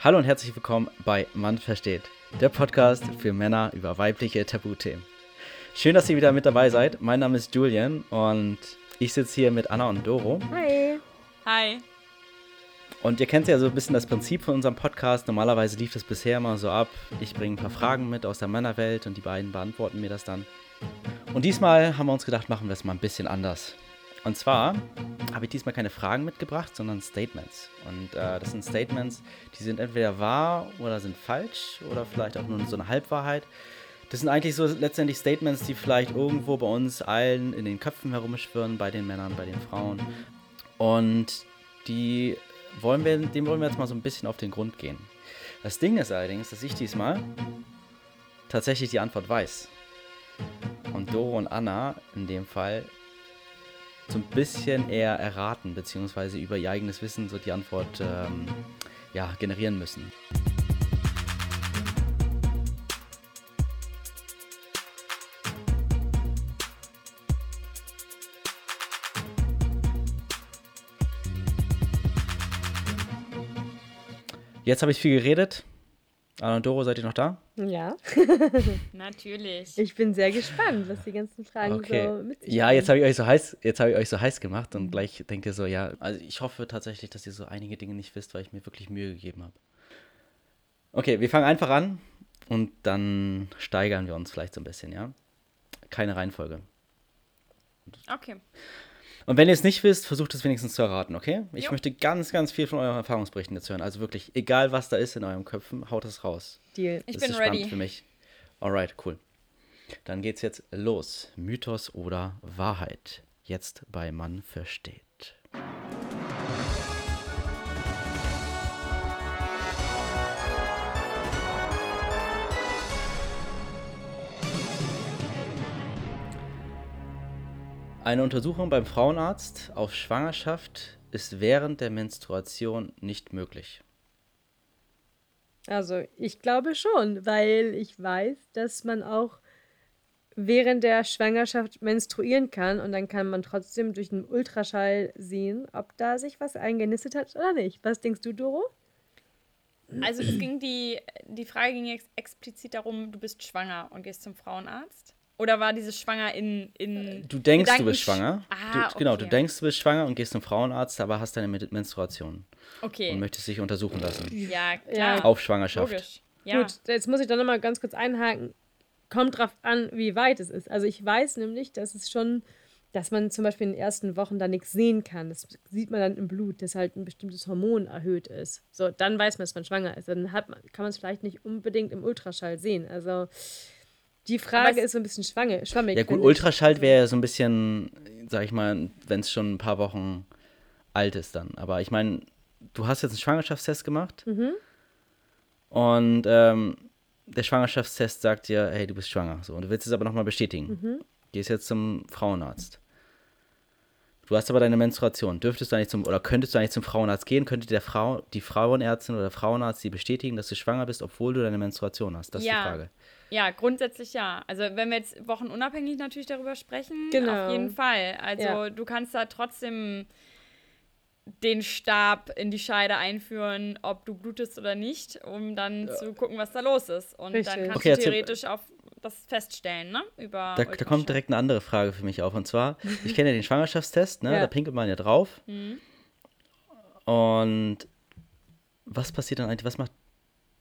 Hallo und herzlich willkommen bei Mann versteht, der Podcast für Männer über weibliche Tabuthemen. Schön, dass ihr wieder mit dabei seid. Mein Name ist Julian und ich sitze hier mit Anna und Doro. Hi. Hi. Und ihr kennt ja so ein bisschen das Prinzip von unserem Podcast. Normalerweise lief das bisher immer so ab. Ich bringe ein paar Fragen mit aus der Männerwelt und die beiden beantworten mir das dann. Und diesmal haben wir uns gedacht, machen wir es mal ein bisschen anders. Und zwar habe ich diesmal keine Fragen mitgebracht, sondern Statements. Und äh, das sind Statements, die sind entweder wahr oder sind falsch oder vielleicht auch nur so eine Halbwahrheit. Das sind eigentlich so letztendlich Statements, die vielleicht irgendwo bei uns allen in den Köpfen herumschwirren, bei den Männern, bei den Frauen. Und die wollen wir, dem wollen wir jetzt mal so ein bisschen auf den Grund gehen. Das Ding ist allerdings, dass ich diesmal tatsächlich die Antwort weiß. Und Doro und Anna in dem Fall so ein bisschen eher erraten, beziehungsweise über ihr eigenes Wissen so die Antwort ähm, ja, generieren müssen. Jetzt habe ich viel geredet. Anna und Doro, seid ihr noch da? Ja. Natürlich. Ich bin sehr gespannt, was die ganzen Fragen Okay. so mit sich Ja, bringen. jetzt habe ich euch so heiß, jetzt habe ich euch so heiß gemacht und gleich denkt ihr so, ja, also ich hoffe tatsächlich, dass ihr so einige Dinge nicht wisst, weil ich mir wirklich Mühe gegeben habe. Okay, wir fangen einfach an und dann steigern wir uns vielleicht so ein bisschen, ja? Keine Reihenfolge. Okay. Und wenn ihr es nicht wisst, versucht es wenigstens zu erraten, okay? Ich Jo. möchte ganz, ganz viel von euren Erfahrungsberichten jetzt hören. Also wirklich, egal was da ist in euren Köpfen, haut es raus. Deal. Ich das bin ist ready. für mich. Alright, cool. Dann geht's jetzt los. Mythos oder Wahrheit? Jetzt bei Mann versteht. Eine Untersuchung beim Frauenarzt auf Schwangerschaft ist während der Menstruation nicht möglich. Also, ich glaube schon, weil ich weiß, dass man auch während der Schwangerschaft menstruieren kann und dann kann man trotzdem durch einen Ultraschall sehen, ob da sich was eingenistet hat oder nicht. Was denkst du, Doro? Also es ging die, die Frage ging ex explizit darum, du bist schwanger und gehst zum Frauenarzt? Oder war dieses Schwanger in. in Du denkst, Gedanken- du bist schwanger. Ah, du, genau, du denkst, du bist schwanger und gehst zum Frauenarzt, aber hast deine Men- Menstruation Okay. und möchtest dich untersuchen lassen. ja, klar. Ja. Auf Schwangerschaft. Logisch. Ja. Gut, jetzt muss ich dann nochmal ganz kurz einhaken. Kommt drauf an, wie weit es ist. Also ich weiß nämlich, dass es schon, dass man zum Beispiel in den ersten Wochen da nichts sehen kann. Das sieht man dann im Blut, dass halt ein bestimmtes Hormon erhöht ist. So, dann weiß man, dass man schwanger ist. Dann hat man, kann man es vielleicht nicht unbedingt im Ultraschall sehen. Also die Frage ist so ein bisschen schwange, schwammig. Ja gut. Ultraschall wäre ja so ein bisschen, sag ich mal, wenn es schon ein paar Wochen alt ist dann. Aber ich meine, du hast jetzt einen Schwangerschaftstest gemacht Mhm. und ähm, der Schwangerschaftstest sagt dir, hey, du bist schwanger. So, und du willst es aber nochmal bestätigen. Mhm. Gehst jetzt zum Frauenarzt. Du hast aber deine Menstruation. Dürftest du eigentlich zum, oder könntest du eigentlich zum Frauenarzt gehen? Könnte der Frau, die Frauenärztin oder der Frauenarzt dir bestätigen, dass du schwanger bist, obwohl du deine Menstruation hast? Das ist Ja. die Frage. Ja, grundsätzlich ja. Also wenn wir jetzt wochenunabhängig natürlich darüber sprechen, Genau. auf jeden Fall. Also Ja. du kannst da trotzdem den Stab in die Scheide einführen, ob du blutest oder nicht, um dann zu gucken, was da los ist. Und Richtig. dann kannst Okay, du erzähl- theoretisch auf das feststellen, ne? Über Da, da kommt direkt eine andere Frage für mich auf. Und zwar, ich kenne ja den Schwangerschaftstest, ne? Ja. da pinkelt man ja drauf. Mhm. Und was passiert dann eigentlich, was macht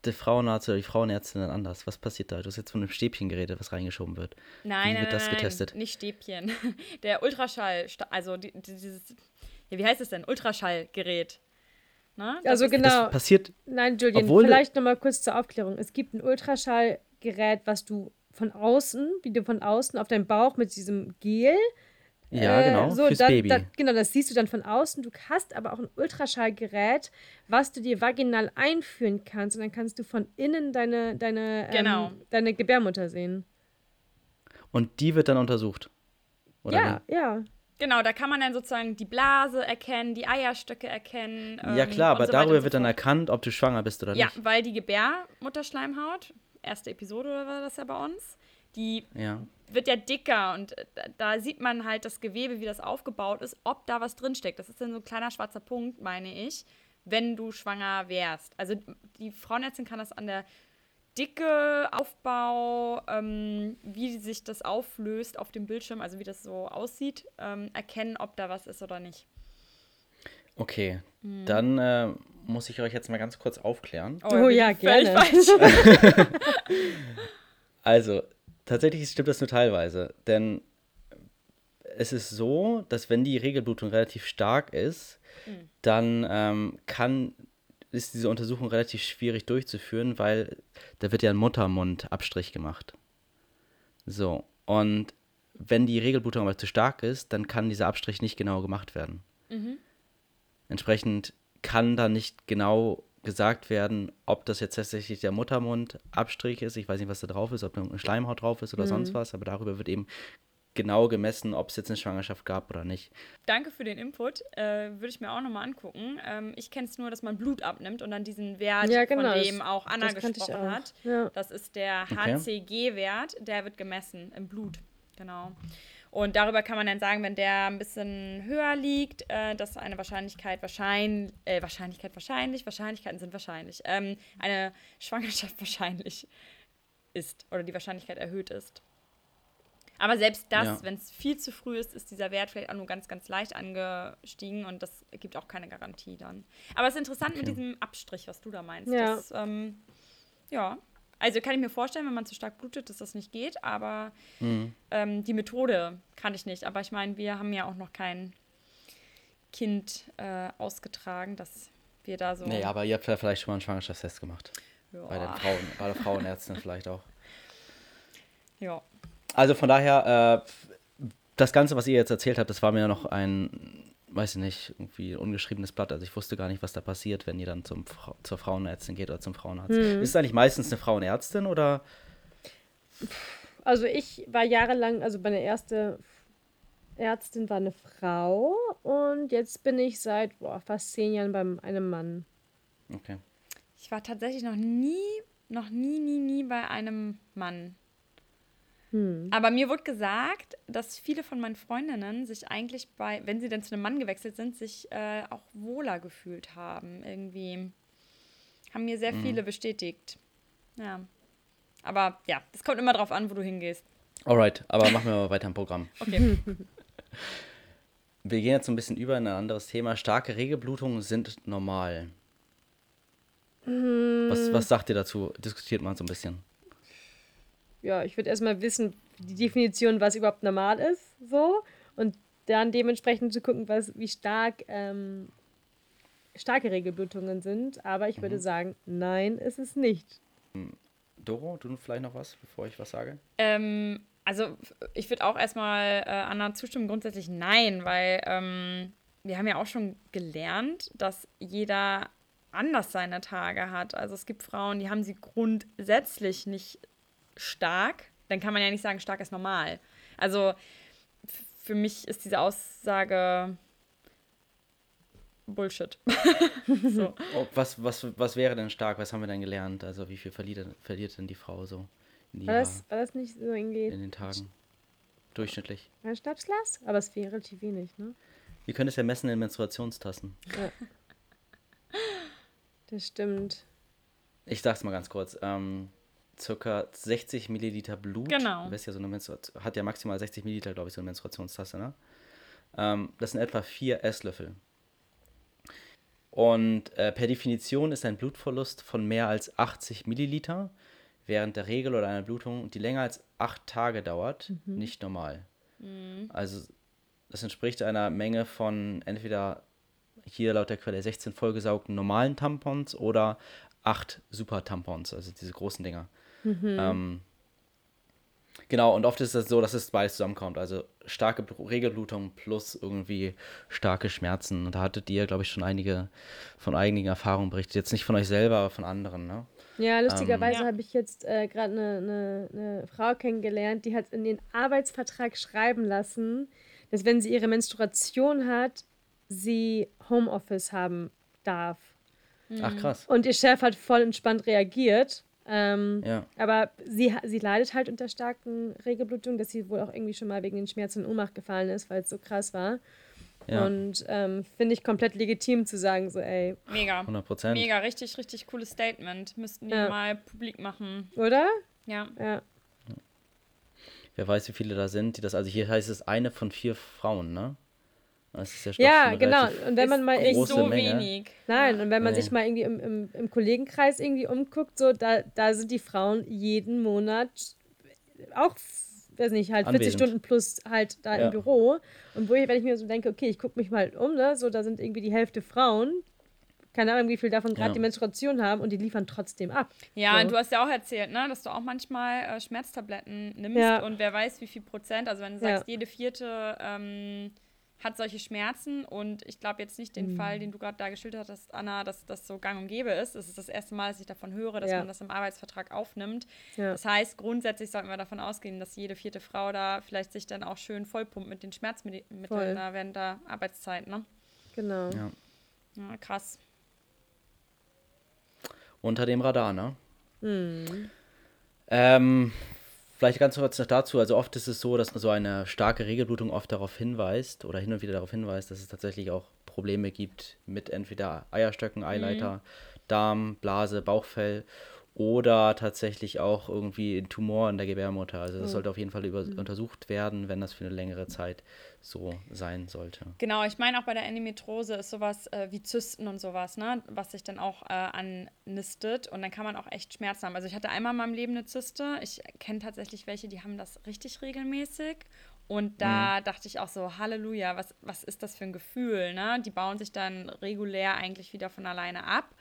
der Frauenarzt oder die Frauenärztin dann anders? Was passiert da? Du hast jetzt von einem Stäbchen geredet, was reingeschoben wird. Nein, Wie nein, wird das nein, nein, getestet? nicht Stäbchen. Der Ultraschall, also die, dieses, ja, wie heißt es denn? Ultraschallgerät. Das Also genau. Das passiert, Nein, Julian, Obwohl vielleicht nochmal kurz zur Aufklärung. Es gibt ein Ultraschallgerät, was du von außen, wie du von außen auf deinem Bauch mit diesem Gel. Ja äh, genau, so, fürs da, Baby. Da, genau, das siehst du dann von außen. Du hast aber auch ein Ultraschallgerät, was du dir vaginal einführen kannst. Und dann kannst du von innen deine, deine, Genau. ähm, deine Gebärmutter sehen. Und die wird dann untersucht. Oder ja, ja. Genau, da kann man dann sozusagen die Blase erkennen, die Eierstöcke erkennen. wie? Ja ähm, klar, aber so darüber so wird dann erkannt, ob du schwanger bist oder Ja, nicht. weil die Gebärmutterschleimhaut, erste Episode oder war das ja bei uns, die Ja. wird ja dicker und äh, da, da sieht man halt das Gewebe, wie das aufgebaut ist, ob da was drinsteckt. Das ist dann so ein kleiner schwarzer Punkt, meine ich, wenn du schwanger wärst. Also die Frauenärztin kann das an der Dicke, Aufbau, ähm, wie sich das auflöst auf dem Bildschirm, also wie das so aussieht, ähm, erkennen, ob da was ist oder nicht. Okay, hm. dann äh, muss ich euch jetzt mal ganz kurz aufklären. Oh, oh ja, gerne. also, tatsächlich stimmt das nur teilweise, denn es ist so, dass wenn die Regelblutung relativ stark ist, mhm. dann ähm, kann ist diese Untersuchung relativ schwierig durchzuführen, weil da wird ja ein Muttermundabstrich gemacht. So, und wenn die Regelblutung aber zu stark ist, dann kann dieser Abstrich nicht genau gemacht werden. Mhm. Entsprechend kann da nicht genau gesagt werden, ob das jetzt tatsächlich der Muttermundabstrich ist. Ich weiß nicht, was da drauf ist, ob da eine Schleimhaut drauf ist oder mhm. sonst was, aber darüber wird eben genau gemessen, ob es jetzt eine Schwangerschaft gab oder nicht. Danke für den Input. Äh, Würde ich mir auch nochmal angucken. Ähm, ich kenne es nur, dass man Blut abnimmt und dann diesen Wert, ja, genau, von dem auch Anna gesprochen auch. hat. Ja. Das ist der HCG-Wert, der wird gemessen im Blut. Genau. Und darüber kann man dann sagen, wenn der ein bisschen höher liegt, äh, dass eine Wahrscheinlichkeit wahrscheinlich, äh, Wahrscheinlichkeit wahrscheinlich, Wahrscheinlichkeiten sind wahrscheinlich, ähm, eine Schwangerschaft wahrscheinlich ist oder die Wahrscheinlichkeit erhöht ist. Aber selbst das, ja. wenn es viel zu früh ist, ist dieser Wert vielleicht auch nur ganz, ganz leicht angestiegen und das gibt auch keine Garantie dann. Aber es ist interessant okay. mit diesem Abstrich, was du da meinst. Ja. Das, ähm, ja. Also kann ich mir vorstellen, wenn man zu stark blutet, dass das nicht geht, aber mhm. ähm, die Methode kann ich nicht. Aber ich meine, wir haben ja auch noch kein Kind äh, ausgetragen, dass wir da so. Nee, aber ihr habt ja vielleicht schon mal einen Schwangerschaftstest gemacht. Ja. Bei, den Frauen, bei der Frauenärztin vielleicht auch. Ja. Also von daher, äh, das Ganze, was ihr jetzt erzählt habt, das war mir noch ein, weiß ich nicht, irgendwie ungeschriebenes Blatt. Also ich wusste gar nicht, was da passiert, wenn ihr dann zum, zur Frauenärztin geht oder zum Frauenarzt. Mhm. Ist es eigentlich meistens eine Frauenärztin oder? Also ich war jahrelang, also meine erste Ärztin war eine Frau und jetzt bin ich seit boah, fast zehn Jahren bei einem Mann. Okay. Ich war tatsächlich noch nie, noch nie, nie, nie bei einem Mann. Hm. Aber mir wurde gesagt, dass viele von meinen Freundinnen sich eigentlich bei, wenn sie dann zu einem Mann gewechselt sind, sich äh, auch wohler gefühlt haben. Irgendwie haben mir sehr hm. viele bestätigt. Ja. Aber ja, es kommt immer drauf an, wo du hingehst. Alright, aber machen wir mal weiter im Programm. Okay. wir gehen jetzt ein bisschen über in ein anderes Thema. Starke Regelblutungen sind normal. Hm. Was, was sagt ihr dazu? Diskutiert mal so ein bisschen ja, ich würde erstmal wissen, die Definition, was überhaupt normal ist, so. Und dann dementsprechend zu gucken, was, wie stark ähm, starke Regelblutungen sind. Aber ich mhm. würde sagen, nein, ist es nicht. Hm, Doro, du vielleicht noch was, bevor ich was sage? Ähm, also ich würde auch erstmal äh, Anna zustimmen, grundsätzlich nein, weil ähm, wir haben ja auch schon gelernt, dass jeder anders seine Tage hat. Also es gibt Frauen, die haben sie grundsätzlich nicht stark, dann kann man ja nicht sagen, stark ist normal. Also für mich ist diese Aussage Bullshit. so. oh, was, was, was wäre denn stark? Was haben wir denn gelernt? Also wie viel verliert, verliert denn die Frau so? In war, das, war das nicht so irgendwie? In den Tagen. Durchschnittlich. Ein Schnapsglas? Aber es wäre relativ wenig, ne? Wir können es ja messen in Menstruationstassen. Ja. Das stimmt. Ich sag's mal ganz kurz. Ähm, circa 60 Milliliter Blut. Genau. Ja so eine hat ja maximal 60 Milliliter, glaube ich, so eine Menstruationstasse. Ne? Ähm, das sind etwa vier Esslöffel. Und äh, per Definition ist ein Blutverlust von mehr als 80 Milliliter während der Regel oder einer Blutung, die länger als acht Tage dauert, mhm. nicht normal. Mhm. Also das entspricht einer Menge von entweder hier laut der Quelle 16 vollgesaugten normalen Tampons oder acht Super-Tampons, also diese großen Dinger. Mhm. Ähm, genau, und oft ist es so, dass es beides zusammenkommt. Also starke Regelblutung plus irgendwie starke Schmerzen. Und da hattet ihr, glaube ich, schon einige von einigen Erfahrungen berichtet. Jetzt nicht von euch selber, aber von anderen, ne? Ja, lustigerweise ähm, habe ich jetzt äh, gerade eine ne, ne Frau kennengelernt, die hat in den Arbeitsvertrag schreiben lassen, dass wenn sie ihre Menstruation hat, sie Homeoffice haben darf. Ach krass. Und ihr Chef hat voll entspannt reagiert ähm, ja. Aber sie, sie leidet halt unter starken Regelblutungen, dass sie wohl auch irgendwie schon mal wegen den Schmerzen in Ohnmacht gefallen ist, weil es so krass war. Ja. Und ähm, finde ich komplett legitim zu sagen, so, ey. Mega. 100 Mega, richtig, richtig cooles Statement. Müssten die ja. mal publik machen. Oder? Ja. Ja. Wer weiß, wie viele da sind, die das. Also hier heißt es eine von vier Frauen, ne? Das ist ja, ja genau. Und wenn man mal irgendwie so Menge. wenig. Nein, und wenn man nee. sich mal irgendwie im, im, im, Kollegenkreis irgendwie umguckt, so da, da sind die Frauen jeden Monat auch, weiß nicht, halt 40 Stunden plus halt da ja. im Büro. Und wo ich, wenn ich mir so denke, okay, ich gucke mich mal um, ne, so da sind irgendwie die Hälfte Frauen, keine Ahnung, wie viel davon gerade ja. die Menstruation haben und die liefern trotzdem ab. Ja, so. und du hast ja auch erzählt, ne, dass du auch manchmal äh, Schmerztabletten nimmst ja. und wer weiß, wie viel Prozent. Also wenn du sagst, ja. jede vierte ähm, hat solche Schmerzen und ich glaube jetzt nicht den mhm. Fall, den du gerade da geschildert hast, Anna, dass das so gang und gäbe ist. Es ist das erste Mal, dass ich davon höre, dass man das im Arbeitsvertrag aufnimmt. Das heißt, grundsätzlich sollten wir davon ausgehen, dass jede vierte Frau da vielleicht sich dann auch schön vollpumpt mit den Schmerzmitteln da während der Arbeitszeit, ne? Genau. Ja, krass unter dem Radar, ne? Mhm. Ähm, vielleicht ganz kurz noch dazu. Also oft ist es so, dass so eine starke Regelblutung oft darauf hinweist oder hin und wieder darauf hinweist, dass es tatsächlich auch Probleme gibt mit entweder Eierstöcken, Eileiter, mhm. Darm, Blase, Bauchfell oder tatsächlich auch irgendwie ein Tumor in der Gebärmutter. Also das mhm. sollte auf jeden Fall über, mhm. untersucht werden, wenn das für eine längere Zeit so sein sollte. Genau, ich meine auch bei der Endometriose ist sowas äh, wie Zysten und sowas, ne, was sich dann auch äh, annistet und dann kann man auch echt Schmerzen haben. Also ich hatte einmal in meinem Leben eine Zyste. Ich kenne tatsächlich welche, die haben das richtig regelmäßig und da mhm. dachte ich auch so, Halleluja, was, was ist das für ein Gefühl? Ne? Die bauen sich dann regulär eigentlich wieder von alleine ab.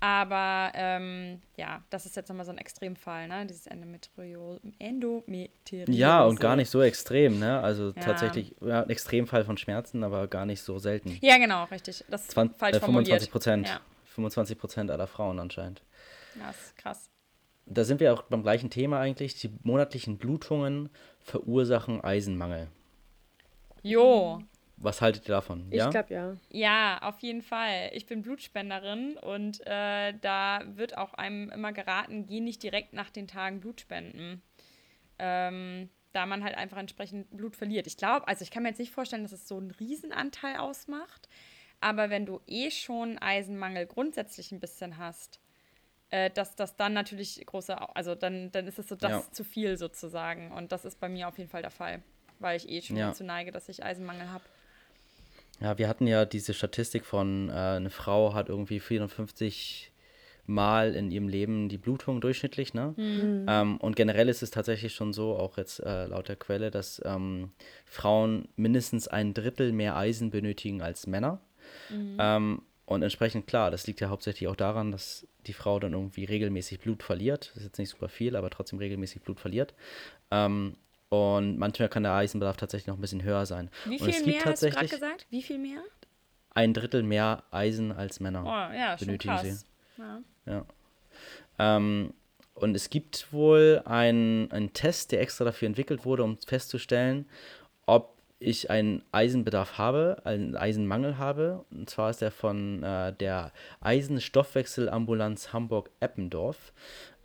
Aber ähm, ja, das ist jetzt nochmal so ein Extremfall, ne? Dieses Endometriose. Endometriose. Ja, und gar nicht so extrem, ne? Also ja. tatsächlich ja, ein Extremfall von Schmerzen, aber gar nicht so selten. Ja, genau, richtig. Das ist 20, falsch äh, 25 Prozent. Ja. 25 Prozent aller Frauen anscheinend. Ja, ist krass. Da sind wir auch beim gleichen Thema eigentlich. Die monatlichen Blutungen verursachen Eisenmangel. Jo. Was haltet ihr davon? Ich ja? glaube ja. Ja, auf jeden Fall. Ich bin Blutspenderin und äh, da wird auch einem immer geraten, geh nicht direkt nach den Tagen Blut spenden. Ähm, da man halt einfach entsprechend Blut verliert. Ich glaube, also ich kann mir jetzt nicht vorstellen, dass es so einen Riesenanteil ausmacht. Aber wenn du eh schon Eisenmangel grundsätzlich ein bisschen hast, äh, dass das dann natürlich große, also dann, dann ist es so das ja. zu viel sozusagen. Und das ist bei mir auf jeden Fall der Fall, weil ich eh schon ja. dazu neige, dass ich Eisenmangel habe. Ja, wir hatten ja diese Statistik von, äh, eine Frau hat irgendwie 450 Mal in ihrem Leben die Blutung durchschnittlich, ne? Mhm. Ähm, und generell ist es tatsächlich schon so, auch jetzt äh, laut der Quelle, dass ähm, Frauen mindestens ein Drittel mehr Eisen benötigen als Männer. Mhm. Ähm, und entsprechend klar, das liegt ja hauptsächlich auch daran, dass die Frau dann irgendwie regelmäßig Blut verliert. Das ist jetzt nicht super viel, aber trotzdem regelmäßig Blut verliert. Ähm, und manchmal kann der Eisenbedarf tatsächlich noch ein bisschen höher sein. Wie viel mehr hast du gerade gesagt? Wie viel mehr? Ein Drittel mehr Eisen als Männer oh, ja, benötigen sie. Ja. ja. Ähm, und es gibt wohl einen, einen Test, der extra dafür entwickelt wurde, um festzustellen, ob ich einen Eisenbedarf habe, einen Eisenmangel habe. Und zwar ist der von äh, der Eisenstoffwechselambulanz Hamburg-Eppendorf.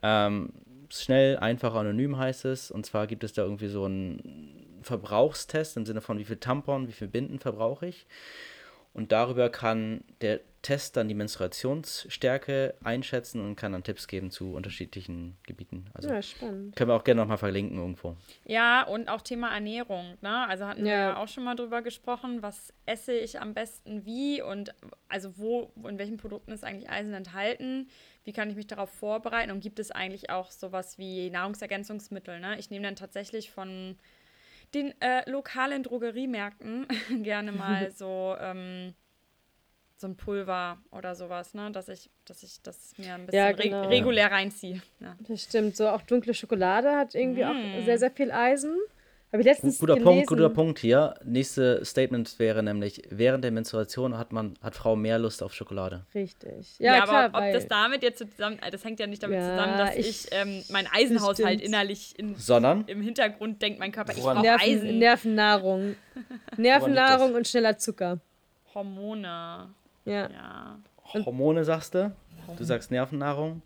Ähm, schnell, einfach, anonym heißt es. Und zwar gibt es da irgendwie so einen Verbrauchstest im Sinne von, wie viel Tampon, wie viel Binden verbrauche ich. Und darüber kann der Test dann die Menstruationsstärke einschätzen und kann dann Tipps geben zu unterschiedlichen Gebieten. Also ja, spannend. Können wir auch gerne nochmal verlinken irgendwo. Ja, und auch Thema Ernährung. Ne? Also hatten ja. wir ja auch schon mal drüber gesprochen, was esse ich am besten wie und also wo, in welchen Produkten ist eigentlich Eisen enthalten. Wie kann ich mich darauf vorbereiten? Und gibt es eigentlich auch sowas wie Nahrungsergänzungsmittel? Ne? Ich nehme dann tatsächlich von den äh, lokalen Drogeriemärkten gerne mal so ähm, so ein Pulver oder sowas, ne? Dass ich, dass ich das mir ein bisschen ja, genau. re regulär reinziehe. Ja. Das stimmt. So auch dunkle Schokolade hat irgendwie mm. auch sehr, sehr viel Eisen. Habe ich letztens guter gelesen. Punkt, guter Punkt hier. Nächste Statement wäre nämlich, während der Menstruation hat man, hat Frau mehr Lust auf Schokolade. Richtig. Ja, ja klar, aber ob das damit jetzt zusammen, das hängt ja nicht damit ja, zusammen, dass ich, ich ähm, meinen Eisenhaushalt innerlich in, Sondern? im Hintergrund denkt mein Körper, ich brauche Nerven, Eisen. Nervennahrung. Nervennahrung und schneller Zucker. Hormone. Ja. ja. Hormone sagst du? Du sagst Nervennahrung?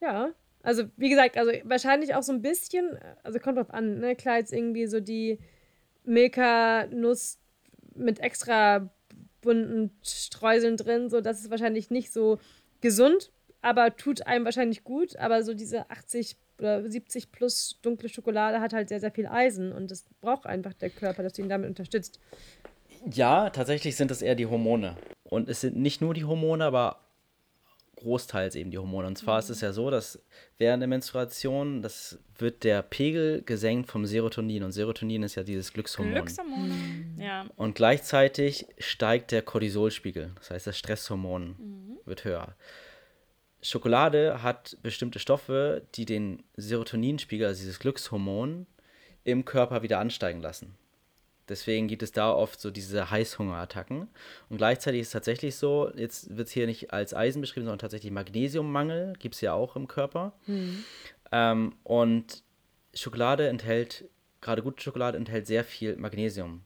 Ja. Also, wie gesagt, also wahrscheinlich auch so ein bisschen, also kommt drauf an, ne? Klar, jetzt irgendwie so die Milka-Nuss mit extra bunten Streuseln drin. So, das ist wahrscheinlich nicht so gesund, aber tut einem wahrscheinlich gut. Aber so diese 80 oder 70 plus dunkle Schokolade hat halt sehr, sehr viel Eisen und das braucht einfach der Körper, dass du ihn damit unterstützt. Ja, tatsächlich sind es eher die Hormone. Und es sind nicht nur die Hormone, aber großteils eben die Hormone. Und zwar mhm. ist es ja so, dass während der Menstruation, das wird der Pegel gesenkt vom Serotonin. Und Serotonin ist ja dieses Glückshormon. Glückshormon, mhm. ja. Und gleichzeitig steigt der Cortisolspiegel. Das heißt, das Stresshormon mhm. wird höher. Schokolade hat bestimmte Stoffe, die den Serotoninspiegel, also dieses Glückshormon, im Körper wieder ansteigen lassen. Deswegen gibt es da oft so diese Heißhungerattacken. Und gleichzeitig ist es tatsächlich so, jetzt wird es hier nicht als Eisen beschrieben, sondern tatsächlich Magnesiummangel, gibt es ja auch im Körper. Mhm. Ähm, und Schokolade enthält, gerade gute Schokolade enthält sehr viel Magnesium.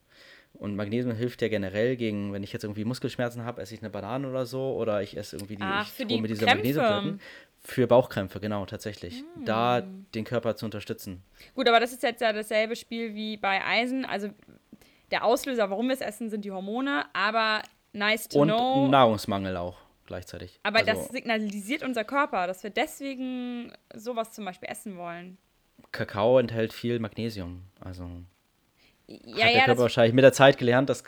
Und Magnesium hilft ja generell gegen, wenn ich jetzt irgendwie Muskelschmerzen habe, esse ich eine Banane oder so, oder ich esse irgendwie die, Ach, für die mit dieser Magnesiumtabletten. Für Bauchkrämpfe, genau, tatsächlich. Mm. Da den Körper zu unterstützen. Gut, aber das ist jetzt ja dasselbe Spiel wie bei Eisen. Also der Auslöser, warum wir es essen, sind die Hormone, aber nice to Und know. Und Nahrungsmangel auch gleichzeitig. Aber also, das signalisiert unser Körper, dass wir deswegen sowas zum Beispiel essen wollen. Kakao enthält viel Magnesium. Also ja, hat der ja, Körper wahrscheinlich mit der Zeit gelernt, dass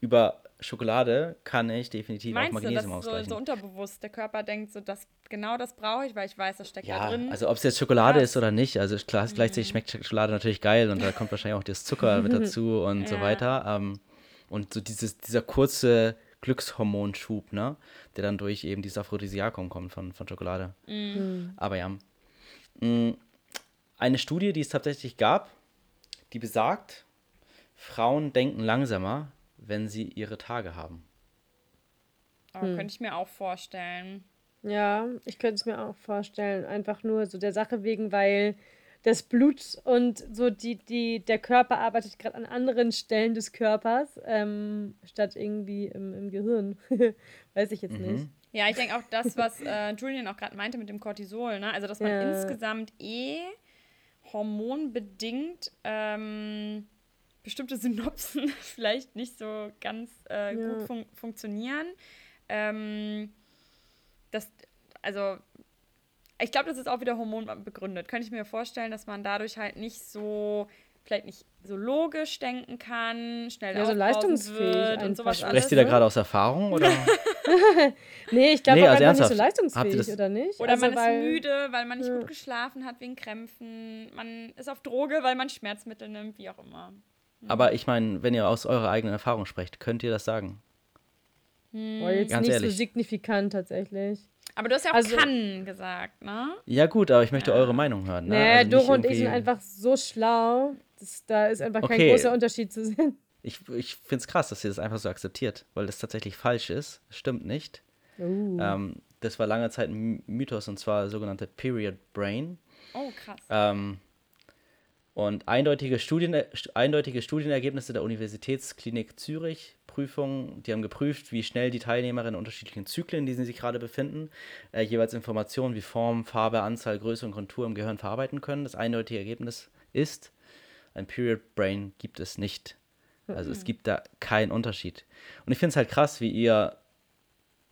über Schokolade kann ich definitiv auch Magnesium du, das ausgleichen. So, so unterbewusst. Der Körper denkt so, das, genau das brauche ich, weil ich weiß, das steckt ja, da drin. Also ob es jetzt Schokolade Krass. ist oder nicht. Also klar, mhm. gleichzeitig schmeckt Schokolade natürlich geil und da kommt wahrscheinlich auch das Zucker mit dazu und ja. so weiter. Ähm, und so dieses, dieser kurze Glückshormonschub, ne? Der dann durch eben dieses Aphrodisiakum kommt von, von Schokolade. Mhm. Aber ja. Mm, eine Studie, die es tatsächlich gab, die besagt, Frauen denken langsamer, wenn sie ihre Tage haben. Oh, hm. Könnte ich mir auch vorstellen. Ja, ich könnte es mir auch vorstellen. Einfach nur so der Sache wegen, weil das Blut und so die, die, der Körper arbeitet gerade an anderen Stellen des Körpers, ähm, statt irgendwie im, im Gehirn. Weiß ich jetzt mhm. nicht. Ja, ich denke auch das, was äh, Julian auch gerade meinte mit dem Cortisol, ne? Also dass man ja. insgesamt eh hormonbedingt ähm, bestimmte Synopsen vielleicht nicht so ganz äh, ja. gut fun funktionieren. Ähm, das, also, ich glaube, das ist auch wieder hormonbegründet. Könnte ich mir vorstellen, dass man dadurch halt nicht so, vielleicht nicht so logisch denken kann, schnell ja, so leistungsfähig und sowas Sprecht alles. ihr da gerade aus Erfahrung oder? nee, ich glaube, nee, also nicht so leistungsfähig oder nicht. Oder also, man weil, ist müde, weil man nicht ja. gut geschlafen hat wegen Krämpfen. Man ist auf Droge, weil man Schmerzmittel nimmt, wie auch immer. Aber ich meine, wenn ihr aus eurer eigenen Erfahrung sprecht, könnt ihr das sagen? Hm. Boah, jetzt Ganz nicht ehrlich. so signifikant tatsächlich. Aber du hast ja auch also, kann gesagt, ne? Ja, gut, aber ich möchte ja. eure Meinung hören. Ne? Naja, also Doro und ich sind einfach so schlau. Das, da ist einfach kein großer Unterschied zu sehen. Ich, ich finde es krass, dass ihr das einfach so akzeptiert, weil das tatsächlich falsch ist. Das stimmt nicht. Uh. Ähm, das war lange Zeit ein Mythos und zwar sogenannte Period Brain. Oh, krass. Ähm, und eindeutige, Studien, eindeutige Studienergebnisse der Universitätsklinik Zürich, Prüfungen, die haben geprüft, wie schnell die Teilnehmer in unterschiedlichen Zyklen, in denen sie sich gerade befinden, äh, jeweils Informationen wie Form, Farbe, Anzahl, Größe und Kontur im Gehirn verarbeiten können. Das eindeutige Ergebnis ist, ein Period Brain gibt es nicht. Also mhm. es gibt da keinen Unterschied. Und ich finde es halt krass, wie ihr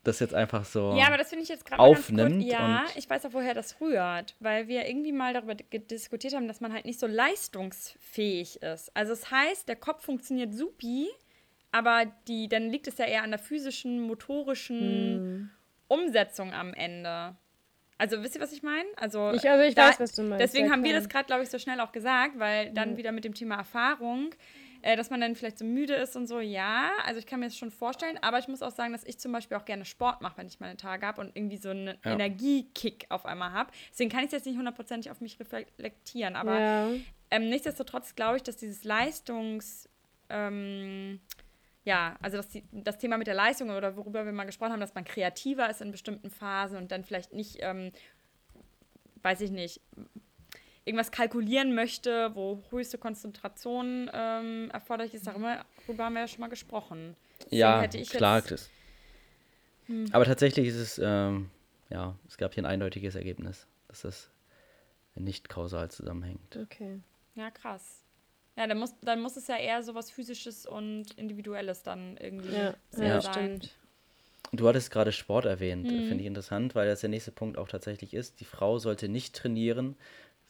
das jetzt einfach so ja, aber das ich jetzt aufnimmt. ja, ich weiß auch, woher das rührt, weil wir irgendwie mal darüber diskutiert haben, dass man halt nicht so leistungsfähig ist. Also es das heißt, der Kopf funktioniert supi, aber die, dann liegt es ja eher an der physischen, motorischen hm. Umsetzung am Ende. Also wisst ihr, was ich meine? Also, ich, also ich da, weiß, was du meinst. Deswegen haben wir das gerade, glaube ich, so schnell auch gesagt, weil dann mhm. wieder mit dem Thema Erfahrung äh, dass man dann vielleicht so müde ist und so, ja. Also ich kann mir das schon vorstellen, aber ich muss auch sagen, dass ich zum Beispiel auch gerne Sport mache, wenn ich meine Tage habe und irgendwie so einen ja. Energiekick auf einmal habe. Deswegen kann ich es jetzt nicht hundertprozentig auf mich reflektieren, aber ja. ähm, nichtsdestotrotz glaube ich, dass dieses Leistungs... Ähm, ja, also das, das Thema mit der Leistung oder worüber wir mal gesprochen haben, dass man kreativer ist in bestimmten Phasen und dann vielleicht nicht, ähm, weiß ich nicht, irgendwas kalkulieren möchte, wo höchste Konzentration ähm, erforderlich ist, darüber, haben wir ja schon mal gesprochen. Deswegen ja, klar. Jetzt, hm. Aber tatsächlich ist es, ähm, ja, es gab hier ein eindeutiges Ergebnis, dass das nicht kausal zusammenhängt. Okay. Ja, krass. Ja, dann muss, dann muss es ja eher so was Physisches und Individuelles dann irgendwie ja, ja, sein. Stimmt. Du hattest gerade Sport erwähnt, mhm. finde ich interessant, weil das der nächste Punkt auch tatsächlich ist. Die Frau sollte nicht trainieren,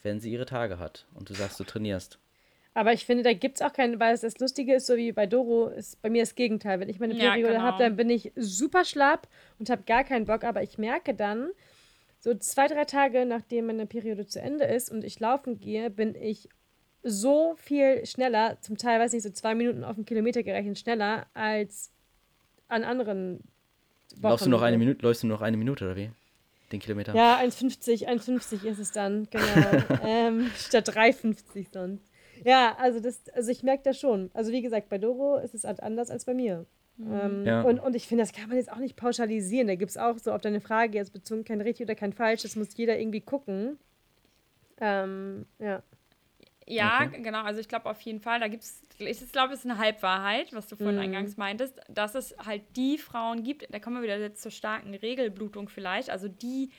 wenn sie ihre Tage hat. Und du sagst, du trainierst. Aber ich finde, da gibt es auch keinen, weil es das Lustige ist, so wie bei Doro, ist bei mir das Gegenteil. Wenn ich meine Periode ja, genau. habe, dann bin ich super schlapp und habe gar keinen Bock. Aber ich merke dann, so zwei, drei Tage nachdem meine Periode zu Ende ist und ich laufen gehe, bin ich so viel schneller, zum Teil, weiß ich, so zwei Minuten auf den Kilometer gerechnet schneller als an anderen Wochen. Läufst du noch eine Minute, läufst du noch eine Minute oder wie? Den Kilometer? Ja, 1,50, 1,50 ist es dann, genau. ähm, statt 3,50 sonst. Ja, also das, also ich merke das schon. Also wie gesagt, bei Doro ist es halt anders als bei mir. Mhm. Ähm, ja. und, und ich finde, das kann man jetzt auch nicht pauschalisieren. Da gibt es auch so auf deine Frage jetzt bezogen kein richtig oder kein falsch. Das muss jeder irgendwie gucken. Ähm, ja. Ja, okay. genau. Also ich glaube auf jeden Fall, da gibt es, ich glaube, es ist eine Halbwahrheit, was du vorhin mhm. eingangs meintest, dass es halt die Frauen gibt, da kommen wir wieder jetzt zur starken Regelblutung vielleicht, also die,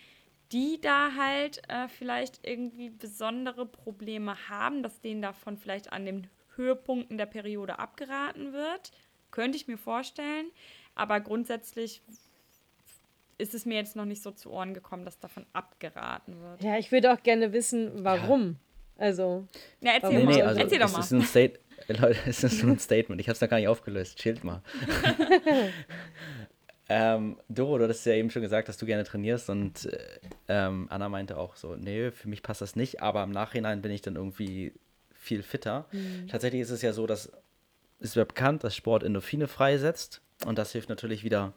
die da halt äh, vielleicht irgendwie besondere Probleme haben, dass denen davon vielleicht an den Höhepunkten der Periode abgeraten wird. Könnte ich mir vorstellen. Aber grundsätzlich ist es mir jetzt noch nicht so zu Ohren gekommen, dass davon abgeraten wird. Ja, ich würde auch gerne wissen, warum. Ja. Also. Ja, erzähl, nee, mal. Nee, also erzähl doch mal. Ist ein State Leute, es ist nur ein Statement. Ich habe es noch gar nicht aufgelöst. Chillt mal. ähm, Doro, du hattest ja eben schon gesagt, dass du gerne trainierst und äh, ähm, Anna meinte auch so, nee, für mich passt das nicht, aber im Nachhinein bin ich dann irgendwie viel fitter. Mhm. Tatsächlich ist es ja so, dass es bekannt, dass Sport Endorphine freisetzt und das hilft natürlich wieder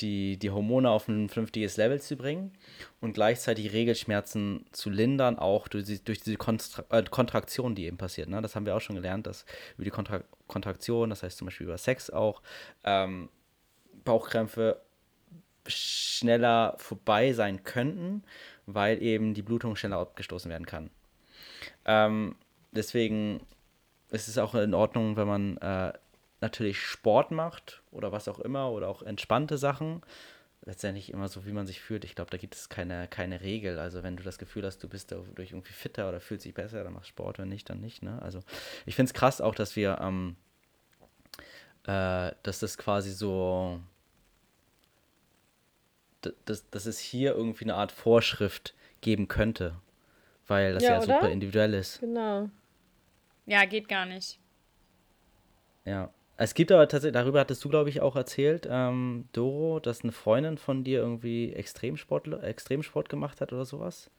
die, die Hormone auf ein vernünftiges Level zu bringen und gleichzeitig Regelschmerzen zu lindern, auch durch, die, durch diese Kontra äh, Kontraktion, die eben passiert. Ne? Das haben wir auch schon gelernt, dass über die Kontra Kontraktion, das heißt zum Beispiel über Sex auch, ähm, Bauchkrämpfe schneller vorbei sein könnten, weil eben die Blutung schneller abgestoßen werden kann. Ähm, deswegen ist es auch in Ordnung, wenn man äh, natürlich Sport macht oder was auch immer oder auch entspannte Sachen. Letztendlich immer so, wie man sich fühlt. Ich glaube, da gibt es keine, keine Regel. Also, wenn du das Gefühl hast, du bist dadurch irgendwie fitter oder fühlst dich besser, dann machst Sport, wenn nicht, dann nicht. Ne? Also, ich finde es krass auch, dass wir, ähm, äh, dass das quasi so, dass, dass es hier irgendwie eine Art Vorschrift geben könnte. Weil das ja, ja super individuell ist. Genau. Ja, geht gar nicht. Ja. Es gibt aber tatsächlich, darüber hattest du, glaube ich, auch erzählt, ähm, Doro, dass eine Freundin von dir irgendwie Extremsport, Extremsport gemacht hat oder sowas.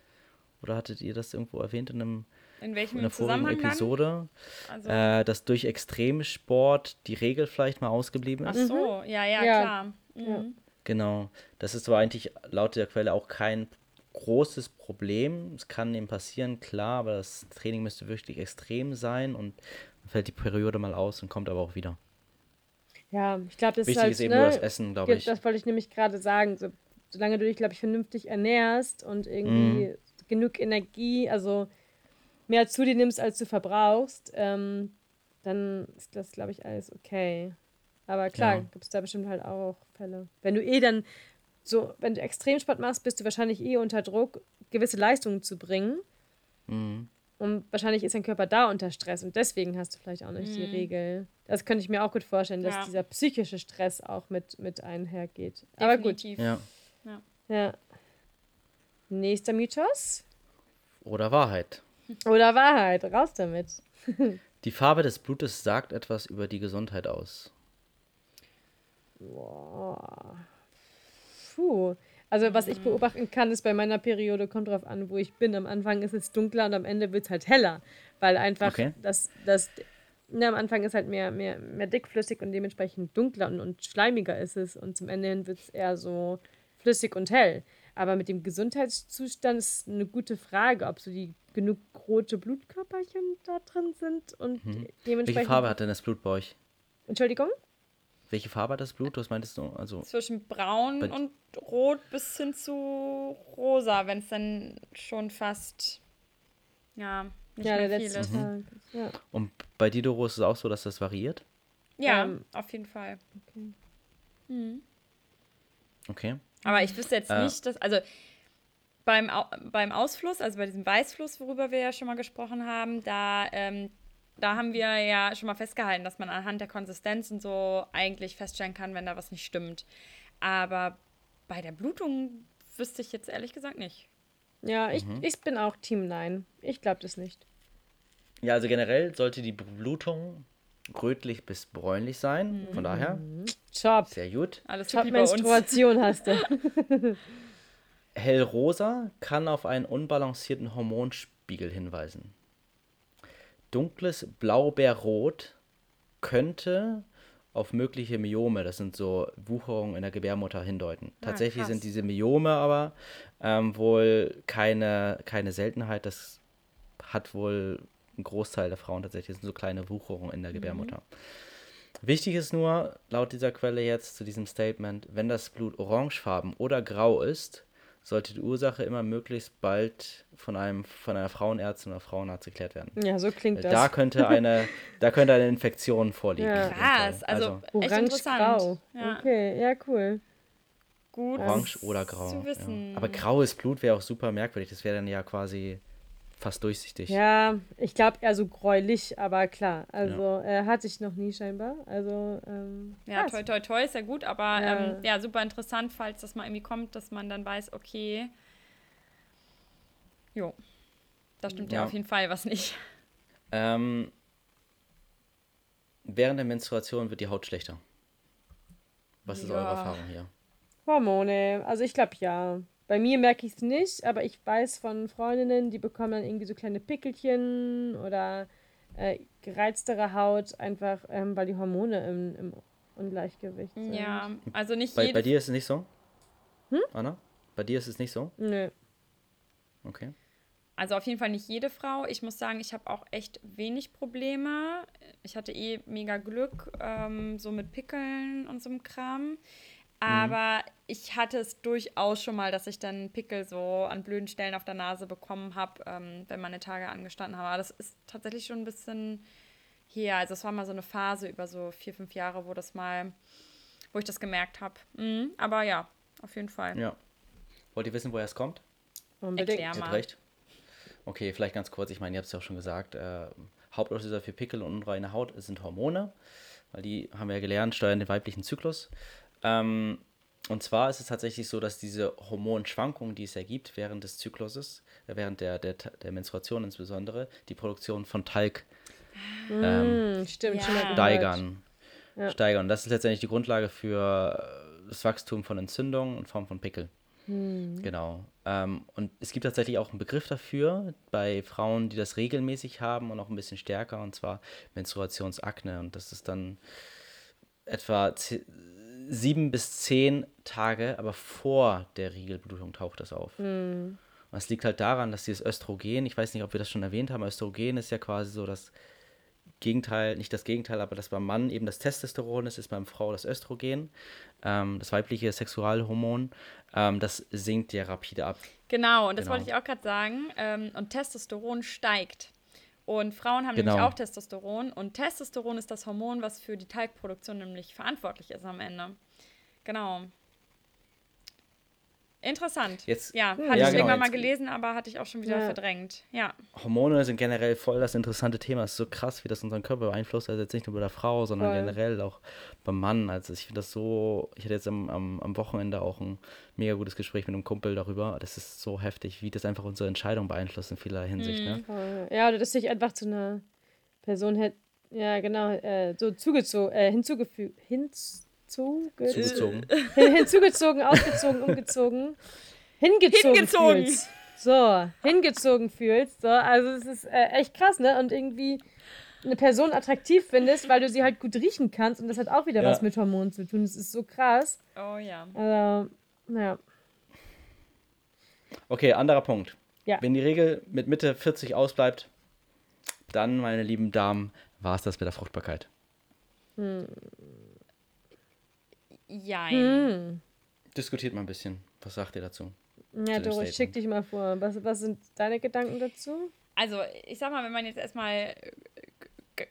Oder hattet ihr das irgendwo erwähnt in einem in welchem in einer vorigen Episode, also äh, dass durch Extremsport die Regel vielleicht mal ausgeblieben ist? Ach so, ja, ja, ja. klar. Mhm. Genau. Das ist aber eigentlich laut der Quelle auch kein großes Problem. Es kann eben passieren, klar, aber das Training müsste wirklich extrem sein und fällt die Periode mal aus und kommt aber auch wieder. Ja, ich glaube, das Wichtig ist, halt, ist eben ne, nur das Essen, glaube ich. Das wollte ich nämlich gerade sagen. So, solange du dich, glaube ich, vernünftig ernährst und irgendwie mm. genug Energie, also mehr zu dir nimmst, als du verbrauchst, ähm, dann ist das, glaube ich, alles okay. Aber klar, ja. gibt es da bestimmt halt auch Fälle. Wenn du eh dann so, wenn du Extremsport machst, bist du wahrscheinlich eh unter Druck, gewisse Leistungen zu bringen. Mhm. Und wahrscheinlich ist dein Körper da unter Stress und deswegen hast du vielleicht auch nicht mhm. die Regel. Das könnte ich mir auch gut vorstellen, dass ja. dieser psychische Stress auch mit, mit einhergeht. Definitiv. Aber gut. Ja. ja. ja. Nächster Mythos. Oder Wahrheit. Oder Wahrheit. Raus damit. die Farbe des Blutes sagt etwas über die Gesundheit aus. Boah. Puh. Also was ich beobachten kann, ist bei meiner Periode, kommt drauf an, wo ich bin. Am Anfang ist es dunkler und am Ende wird es halt heller. Weil einfach okay. das, das ne, am Anfang ist halt mehr, mehr, mehr dickflüssig und dementsprechend dunkler und, und schleimiger ist es. Und zum Ende hin wird es eher so flüssig und hell. Aber mit dem Gesundheitszustand ist eine gute Frage, ob so die genug rote Blutkörperchen da drin sind und hm. dementsprechend. Welche Farbe hat denn das Blut bei euch? Entschuldigung? Welche Farbe hat das Blut? Was meintest du? Also Zwischen braun und rot bis hin zu rosa, wenn es dann schon fast ja, nicht ja, mehr viel ist. Mhm. Ja. Und bei Didoro ist es auch so, dass das variiert? Ja, ähm, auf jeden Fall. Okay. Mhm. okay. Aber ich wüsste jetzt äh. nicht, dass, also beim, beim Ausfluss, also bei diesem Weißfluss, worüber wir ja schon mal gesprochen haben, da ähm, da haben wir ja schon mal festgehalten, dass man anhand der Konsistenz und so eigentlich feststellen kann, wenn da was nicht stimmt. Aber bei der Blutung wüsste ich jetzt ehrlich gesagt nicht. Ja, ich, mhm. ich bin auch Team Nein. Ich glaube das nicht. Ja, also generell sollte die Blutung rötlich bis bräunlich sein. Mhm. Von daher. Top. Sehr gut. Alles Top Menstruation hast du. Hellrosa kann auf einen unbalancierten Hormonspiegel hinweisen. Dunkles Blaubeerrot könnte auf mögliche Myome, das sind so Wucherungen in der Gebärmutter, hindeuten. Ah, Tatsächlich krass. sind diese Myome aber ähm, wohl keine, keine Seltenheit. Das hat wohl ein Großteil der Frauen tatsächlich. Das sind so kleine Wucherungen in der mhm. Gebärmutter. Wichtig ist nur, laut dieser Quelle jetzt zu diesem Statement, wenn das Blut orangefarben oder grau ist, sollte die Ursache immer möglichst bald von einem von einer Frauenärztin oder Frauenarzt geklärt werden. Ja, so klingt das. Da könnte eine, da könnte eine Infektion vorliegen. Ja. Krass, also, also echt interessant. Ja. Okay, ja, cool. Gut. Orange oder grau. Zu wissen. Ja. Aber graues Blut wäre auch super merkwürdig. Das wäre dann ja quasi fast durchsichtig. Ja, ich glaube eher so gräulich, aber klar. Also ja. äh, hatte ich noch nie scheinbar. Also ähm, ja, toi toi toi ist ja gut, aber ja. Ähm, ja, super interessant, falls das mal irgendwie kommt, dass man dann weiß, okay, jo, da stimmt ja, ja auf jeden Fall was nicht. Ähm, während der Menstruation wird die Haut schlechter. Was ist eure Erfahrung hier? Hormone, also ich glaube ja. Bei mir merke ich es nicht, aber ich weiß von Freundinnen, die bekommen dann irgendwie so kleine Pickelchen oder äh, gereiztere Haut, einfach ähm, weil die Hormone im, im Ungleichgewicht sind. Ja, also nicht bei, bei dir ist es nicht so? Hm? Anna? Bei dir ist es nicht so? Nö. Okay. Also auf jeden Fall nicht jede Frau. Ich muss sagen, ich habe auch echt wenig Probleme. Ich hatte eh mega Glück, ähm, so mit Pickeln und so einem Kram. Mhm. Aber mhm. ich hatte es durchaus schon mal, dass ich dann Pickel so an blöden Stellen auf der Nase bekommen habe, ähm, wenn meine Tage angestanden haben. Aber das ist tatsächlich schon ein bisschen her. Also es war mal so eine Phase über so vier, fünf Jahre, wo das mal, wo ich das gemerkt habe. Mhm. Aber ja, auf jeden Fall. Ja. Wollt ihr wissen, woher es kommt? Unbedingt. Erklär mal. recht. Okay, vielleicht ganz kurz. Ich meine, ihr habt es ja auch schon gesagt. Äh, Hauptauslöser für Pickel und unreine Haut sind Hormone, weil die haben wir ja gelernt, steuern den weiblichen Zyklus. Ähm, und zwar ist es tatsächlich so, dass diese Hormonschwankungen, die es ergibt während des Zykluses, äh, während der, der, der Menstruation insbesondere, die Produktion von Talg mm, ähm, Stimmt, ja. steigern. Ja. steigern. Das ist letztendlich die Grundlage für äh, das Wachstum von Entzündungen in Form von Pickel. Hm. Genau. Ähm, und es gibt tatsächlich auch einen Begriff dafür bei Frauen, die das regelmäßig haben und auch ein bisschen stärker, und zwar Menstruationsakne. Und das ist dann etwa sieben bis zehn Tage, aber vor der Riegelblutung taucht das auf. Mhm. Und es liegt halt daran, dass dieses Östrogen, ich weiß nicht, ob wir das schon erwähnt haben, Östrogen ist ja quasi so das Gegenteil, nicht das Gegenteil, aber dass beim Mann eben das Testosteron ist, ist beim Frau das Östrogen, ähm, das weibliche Sexualhormon, ähm, das sinkt ja rapide ab. Genau, und das genau. wollte ich auch gerade sagen. Ähm, und Testosteron steigt. Und Frauen haben genau. nämlich auch Testosteron. Und Testosteron ist das Hormon, was für die Talgproduktion nämlich verantwortlich ist am Ende. Genau. Interessant. Jetzt, ja, hatte ja, ich genau, irgendwann mal gelesen, aber hatte ich auch schon wieder ja. verdrängt. Ja. Hormone sind generell voll das interessante Thema. Es ist so krass, wie das unseren Körper beeinflusst. Also jetzt nicht nur bei der Frau, sondern voll. generell auch beim Mann. Also ich finde das so, ich hatte jetzt am, am, am, Wochenende auch ein mega gutes Gespräch mit einem Kumpel darüber. Das ist so heftig, wie das einfach unsere Entscheidung beeinflusst in vieler Hinsicht. Ne? Mhm. Ne? Ja, oder dass sich einfach zu einer Person hätte, ja genau, äh, so zugezogen, äh, hinzugefügt, hinzugezogen Zugezogen. Hinzugezogen, ausgezogen, umgezogen. Hingezogen. Hingezogen. Fühlst. So, hingezogen fühlst. So, also es ist äh, echt krass, ne? Und irgendwie eine Person attraktiv findest, weil du sie halt gut riechen kannst. Und das hat auch wieder ja. was mit Hormonen zu tun. Das ist so krass. Oh ja. Also, naja. Okay, anderer Punkt. Ja. Wenn die Regel mit Mitte 40 ausbleibt, dann, meine lieben Damen, war es das mit der Fruchtbarkeit. Hm. Jein. Hm. Diskutiert mal ein bisschen. Was sagt ihr dazu? Ja, Doris, schick dich mal vor. Was, was sind deine Gedanken dazu? Also, ich sag mal, wenn man jetzt erstmal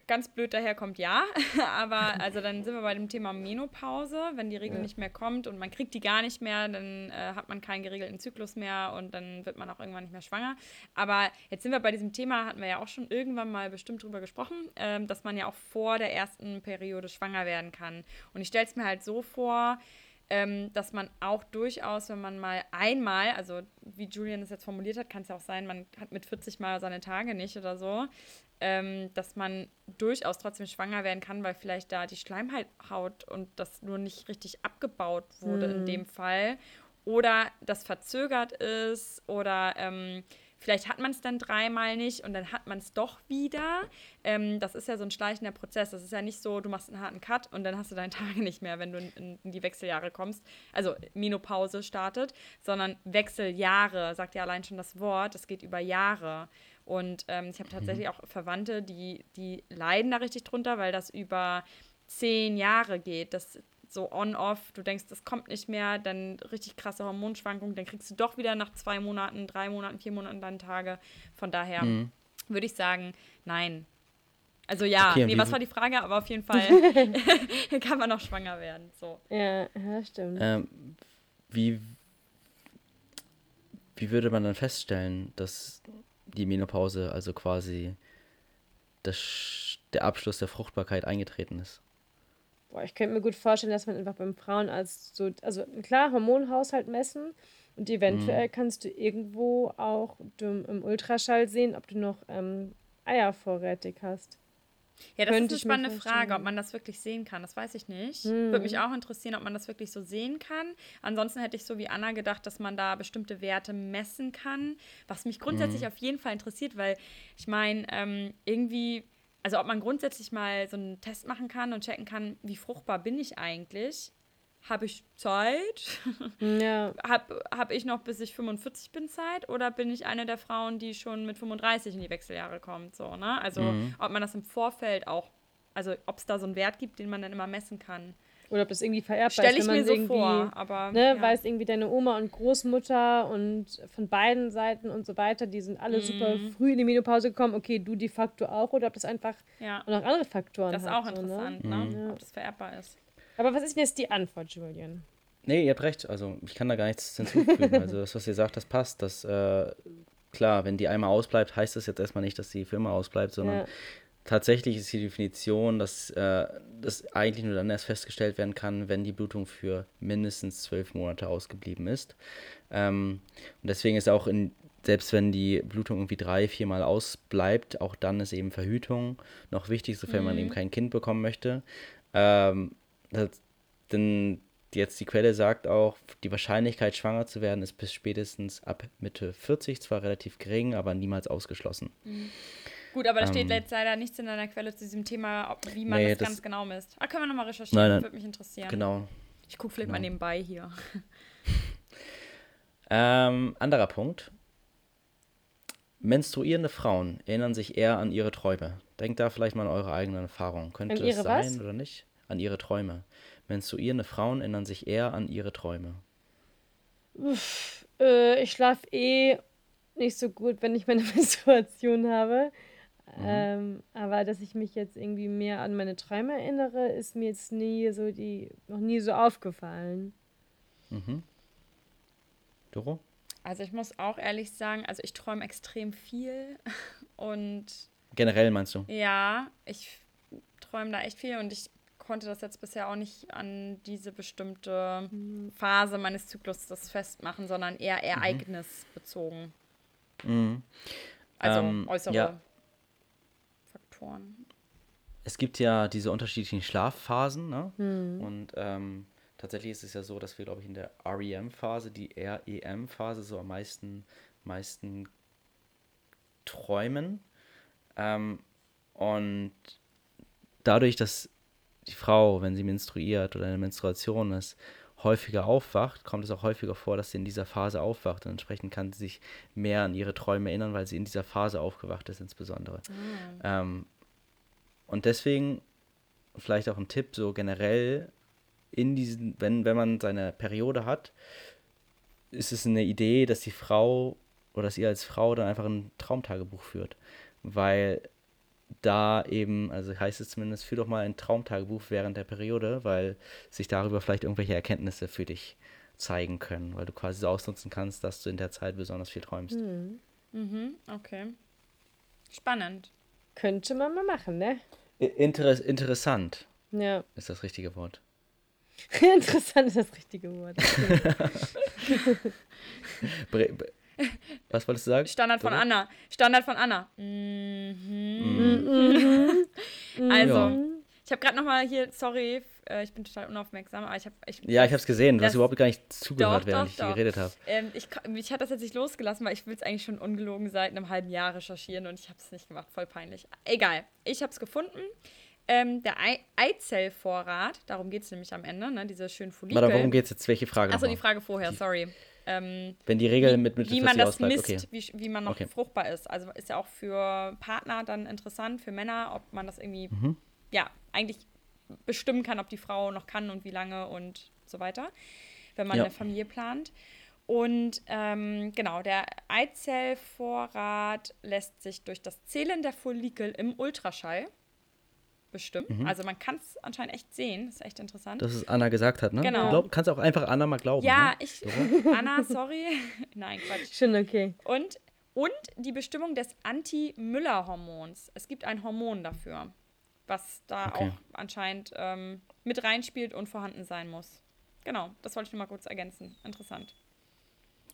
ganz blöd daherkommt, ja. Aber also dann sind wir bei dem Thema Menopause. Wenn die Regel ja. nicht mehr kommt und man kriegt die gar nicht mehr, dann äh, hat man keinen geregelten Zyklus mehr und dann wird man auch irgendwann nicht mehr schwanger. Aber jetzt sind wir bei diesem Thema, hatten wir ja auch schon irgendwann mal bestimmt drüber gesprochen, ähm, dass man ja auch vor der ersten Periode schwanger werden kann. Und ich stelle es mir halt so vor, ähm, dass man auch durchaus, wenn man mal einmal, also wie Julian es jetzt formuliert hat, kann es ja auch sein, man hat mit 40 Mal seine Tage nicht oder so, ähm, dass man durchaus trotzdem schwanger werden kann, weil vielleicht da die Schleimhaut und das nur nicht richtig abgebaut wurde mhm. in dem Fall. Oder das verzögert ist oder ähm, Vielleicht hat man es dann dreimal nicht und dann hat man es doch wieder. Ähm, das ist ja so ein schleichender Prozess. Das ist ja nicht so, du machst einen harten Cut und dann hast du deine Tage nicht mehr, wenn du in, in die Wechseljahre kommst. Also Menopause startet, sondern Wechseljahre, sagt ja allein schon das Wort. Es geht über Jahre. Und ähm, ich habe tatsächlich mhm. auch Verwandte, die, die leiden da richtig drunter, weil das über zehn Jahre geht. Das so on-off, du denkst, das kommt nicht mehr, dann richtig krasse Hormonschwankungen, dann kriegst du doch wieder nach zwei Monaten, drei Monaten, vier Monaten deine Tage. Von daher mhm. würde ich sagen, nein. Also ja, okay, nee, was war die Frage? Aber auf jeden Fall kann man noch schwanger werden. So. Ja, ja stimmt. Ähm, wie, wie würde man dann feststellen, dass die Menopause, also quasi das, der Abschluss der Fruchtbarkeit eingetreten ist? Boah, ich könnte mir gut vorstellen, dass man einfach beim Frauen als so, also klar, Hormonhaushalt messen und eventuell mhm. kannst du irgendwo auch im Ultraschall sehen, ob du noch ähm, Eier vorrätig hast. Ja, das Könnte ist eine spannende Frage, ob man das wirklich sehen kann. Das weiß ich nicht. Hm. Würde mich auch interessieren, ob man das wirklich so sehen kann. Ansonsten hätte ich so wie Anna gedacht, dass man da bestimmte Werte messen kann. Was mich grundsätzlich hm. auf jeden Fall interessiert, weil ich meine, ähm, irgendwie also ob man grundsätzlich mal so einen Test machen kann und checken kann, wie fruchtbar bin ich eigentlich? Habe ich Zeit? Ja. Habe hab ich noch, bis ich 45 bin, Zeit? Oder bin ich eine der Frauen, die schon mit 35 in die Wechseljahre kommt? So, ne? Also mhm. ob man das im Vorfeld auch, also ob es da so einen Wert gibt, den man dann immer messen kann. Oder ob das irgendwie vererbbar ist. Stelle ich mir so vor, aber. Ne, ja. Weiß irgendwie deine Oma und Großmutter und von beiden Seiten und so weiter, die sind alle mhm. super früh in die Menopause gekommen. Okay, du de facto auch. Oder ob das einfach ja. noch andere Faktoren Das ist hat, auch interessant, so, ne? ne? Mhm. Ob das vererbbar ist. Aber was ist jetzt die Antwort, Julian? Nee, ihr habt recht. Also, ich kann da gar nichts hinzufügen. also, das, was ihr sagt, das passt. Das, äh, klar, wenn die einmal ausbleibt, heißt das jetzt erstmal nicht, dass die Firma ausbleibt, sondern ja tatsächlich ist die Definition, dass äh, das eigentlich nur dann erst festgestellt werden kann, wenn die Blutung für mindestens zwölf Monate ausgeblieben ist. Ähm, und deswegen ist auch in, selbst wenn die Blutung irgendwie drei, viermal ausbleibt, auch dann ist eben Verhütung noch wichtig, sofern mhm. man eben kein Kind bekommen möchte. Ähm, denn jetzt die Quelle sagt auch, die Wahrscheinlichkeit, schwanger zu werden, ist bis spätestens ab Mitte 40 zwar relativ gering, aber niemals ausgeschlossen. Mhm. Gut, aber da steht ähm, jetzt leider nichts in deiner Quelle zu diesem Thema, ob, wie man nee, das, das, ganz genau misst. Ah, können wir nochmal recherchieren, nein, nein, würde mich interessieren. Genau. Ich gucke vielleicht genau. mal nebenbei hier. ähm, anderer Punkt. Menstruierende Frauen erinnern sich eher an ihre Träume. Denkt da vielleicht mal an eure eigenen Erfahrungen. Könnte es sein was? oder nicht? An ihre Träume. Menstruierende Frauen erinnern sich eher an ihre Träume. Uff, äh, ich schlafe eh nicht so gut, wenn ich meine Menstruation habe. Mhm. Ähm, aber dass ich mich jetzt irgendwie mehr an meine Träume erinnere, ist mir jetzt nie so die, noch nie so aufgefallen. Mhm. Doro? Also ich muss auch ehrlich sagen, also ich träume extrem viel und generell meinst du? Ja, ich träume da echt viel und ich konnte das jetzt bisher auch nicht an diese bestimmte mhm. Phase meines Zyklus das festmachen, sondern eher mhm. ereignisbezogen. Mhm. Also ähm, äußere ja. Faktoren. Es gibt ja diese unterschiedlichen Schlafphasen, ne? Mhm. Und ähm, tatsächlich ist es ja so, dass wir, glaube ich, in der REM-Phase, die REM-Phase, so am meisten, meisten träumen. Ähm, und dadurch, dass die Frau, wenn sie menstruiert oder eine Menstruation ist, häufiger aufwacht, kommt es auch häufiger vor, dass sie in dieser Phase aufwacht. Und entsprechend kann sie sich mehr an ihre Träume erinnern, weil sie in dieser Phase aufgewacht ist, insbesondere. Mhm. Ähm, und deswegen vielleicht auch ein Tipp, so generell in diesen, wenn, wenn man seine Periode hat, ist es eine Idee, dass die Frau oder dass ihr als Frau dann einfach ein Traumtagebuch führt. Weil da eben, also heißt es zumindest, führ doch mal ein Traumtagebuch während der Periode, weil sich darüber vielleicht irgendwelche Erkenntnisse für dich zeigen können, weil du quasi so ausnutzen kannst, dass du in der Zeit besonders viel träumst. Mhm. Mhm, okay. Spannend. Könnte man mal machen, ne? Inter interessant. Ja. Ist das richtige Wort. interessant ist das richtige Wort. Was wolltest du sagen? Standard von Anna. Standard von Anna. Mhm. Mhm. Also, ja. ich habe gerade noch mal hier, sorry, äh, ich bin total unaufmerksam, aber ich habe ich, Ja, ich habe es gesehen, du hast überhaupt gar nicht zugehört, doch, während doch, ich doch. geredet habe. Ähm, ich ich hatte das jetzt nicht losgelassen, weil ich will es eigentlich schon ungelogen seit einem halben Jahr recherchieren und ich habe es nicht gemacht, voll peinlich. Egal, ich habe es gefunden. Ähm, der Ei Eizellvorrat, darum geht es nämlich am Ende, ne, diese schönen Follikel. Warte, worum geht es jetzt? Welche Frage? Achso, die Frage vorher, sorry. Ähm, Wenn die Regel wie, mit Wie man das misst, okay. wie, wie man noch okay. fruchtbar ist. Also ist ja auch für Partner dann interessant, für Männer, ob man das irgendwie, mhm. ja, eigentlich bestimmen kann, ob die Frau noch kann und wie lange und so weiter, wenn man ja. eine Familie plant. Und ähm, genau, der Eizellvorrat lässt sich durch das Zählen der Follikel im Ultraschall bestimmt. Mhm. Also man kann es anscheinend echt sehen. Das ist echt interessant. Das ist Anna gesagt hat, ne? Genau. Du glaub, kannst auch einfach Anna mal glauben. Ja, ne? ich. Anna, sorry. Nein, Quatsch. Schon okay. Und, und die Bestimmung des Anti-Müller-Hormons. Es gibt ein Hormon dafür, was da okay. auch anscheinend ähm, mit reinspielt und vorhanden sein muss. Genau, das wollte ich nur mal kurz ergänzen. Interessant.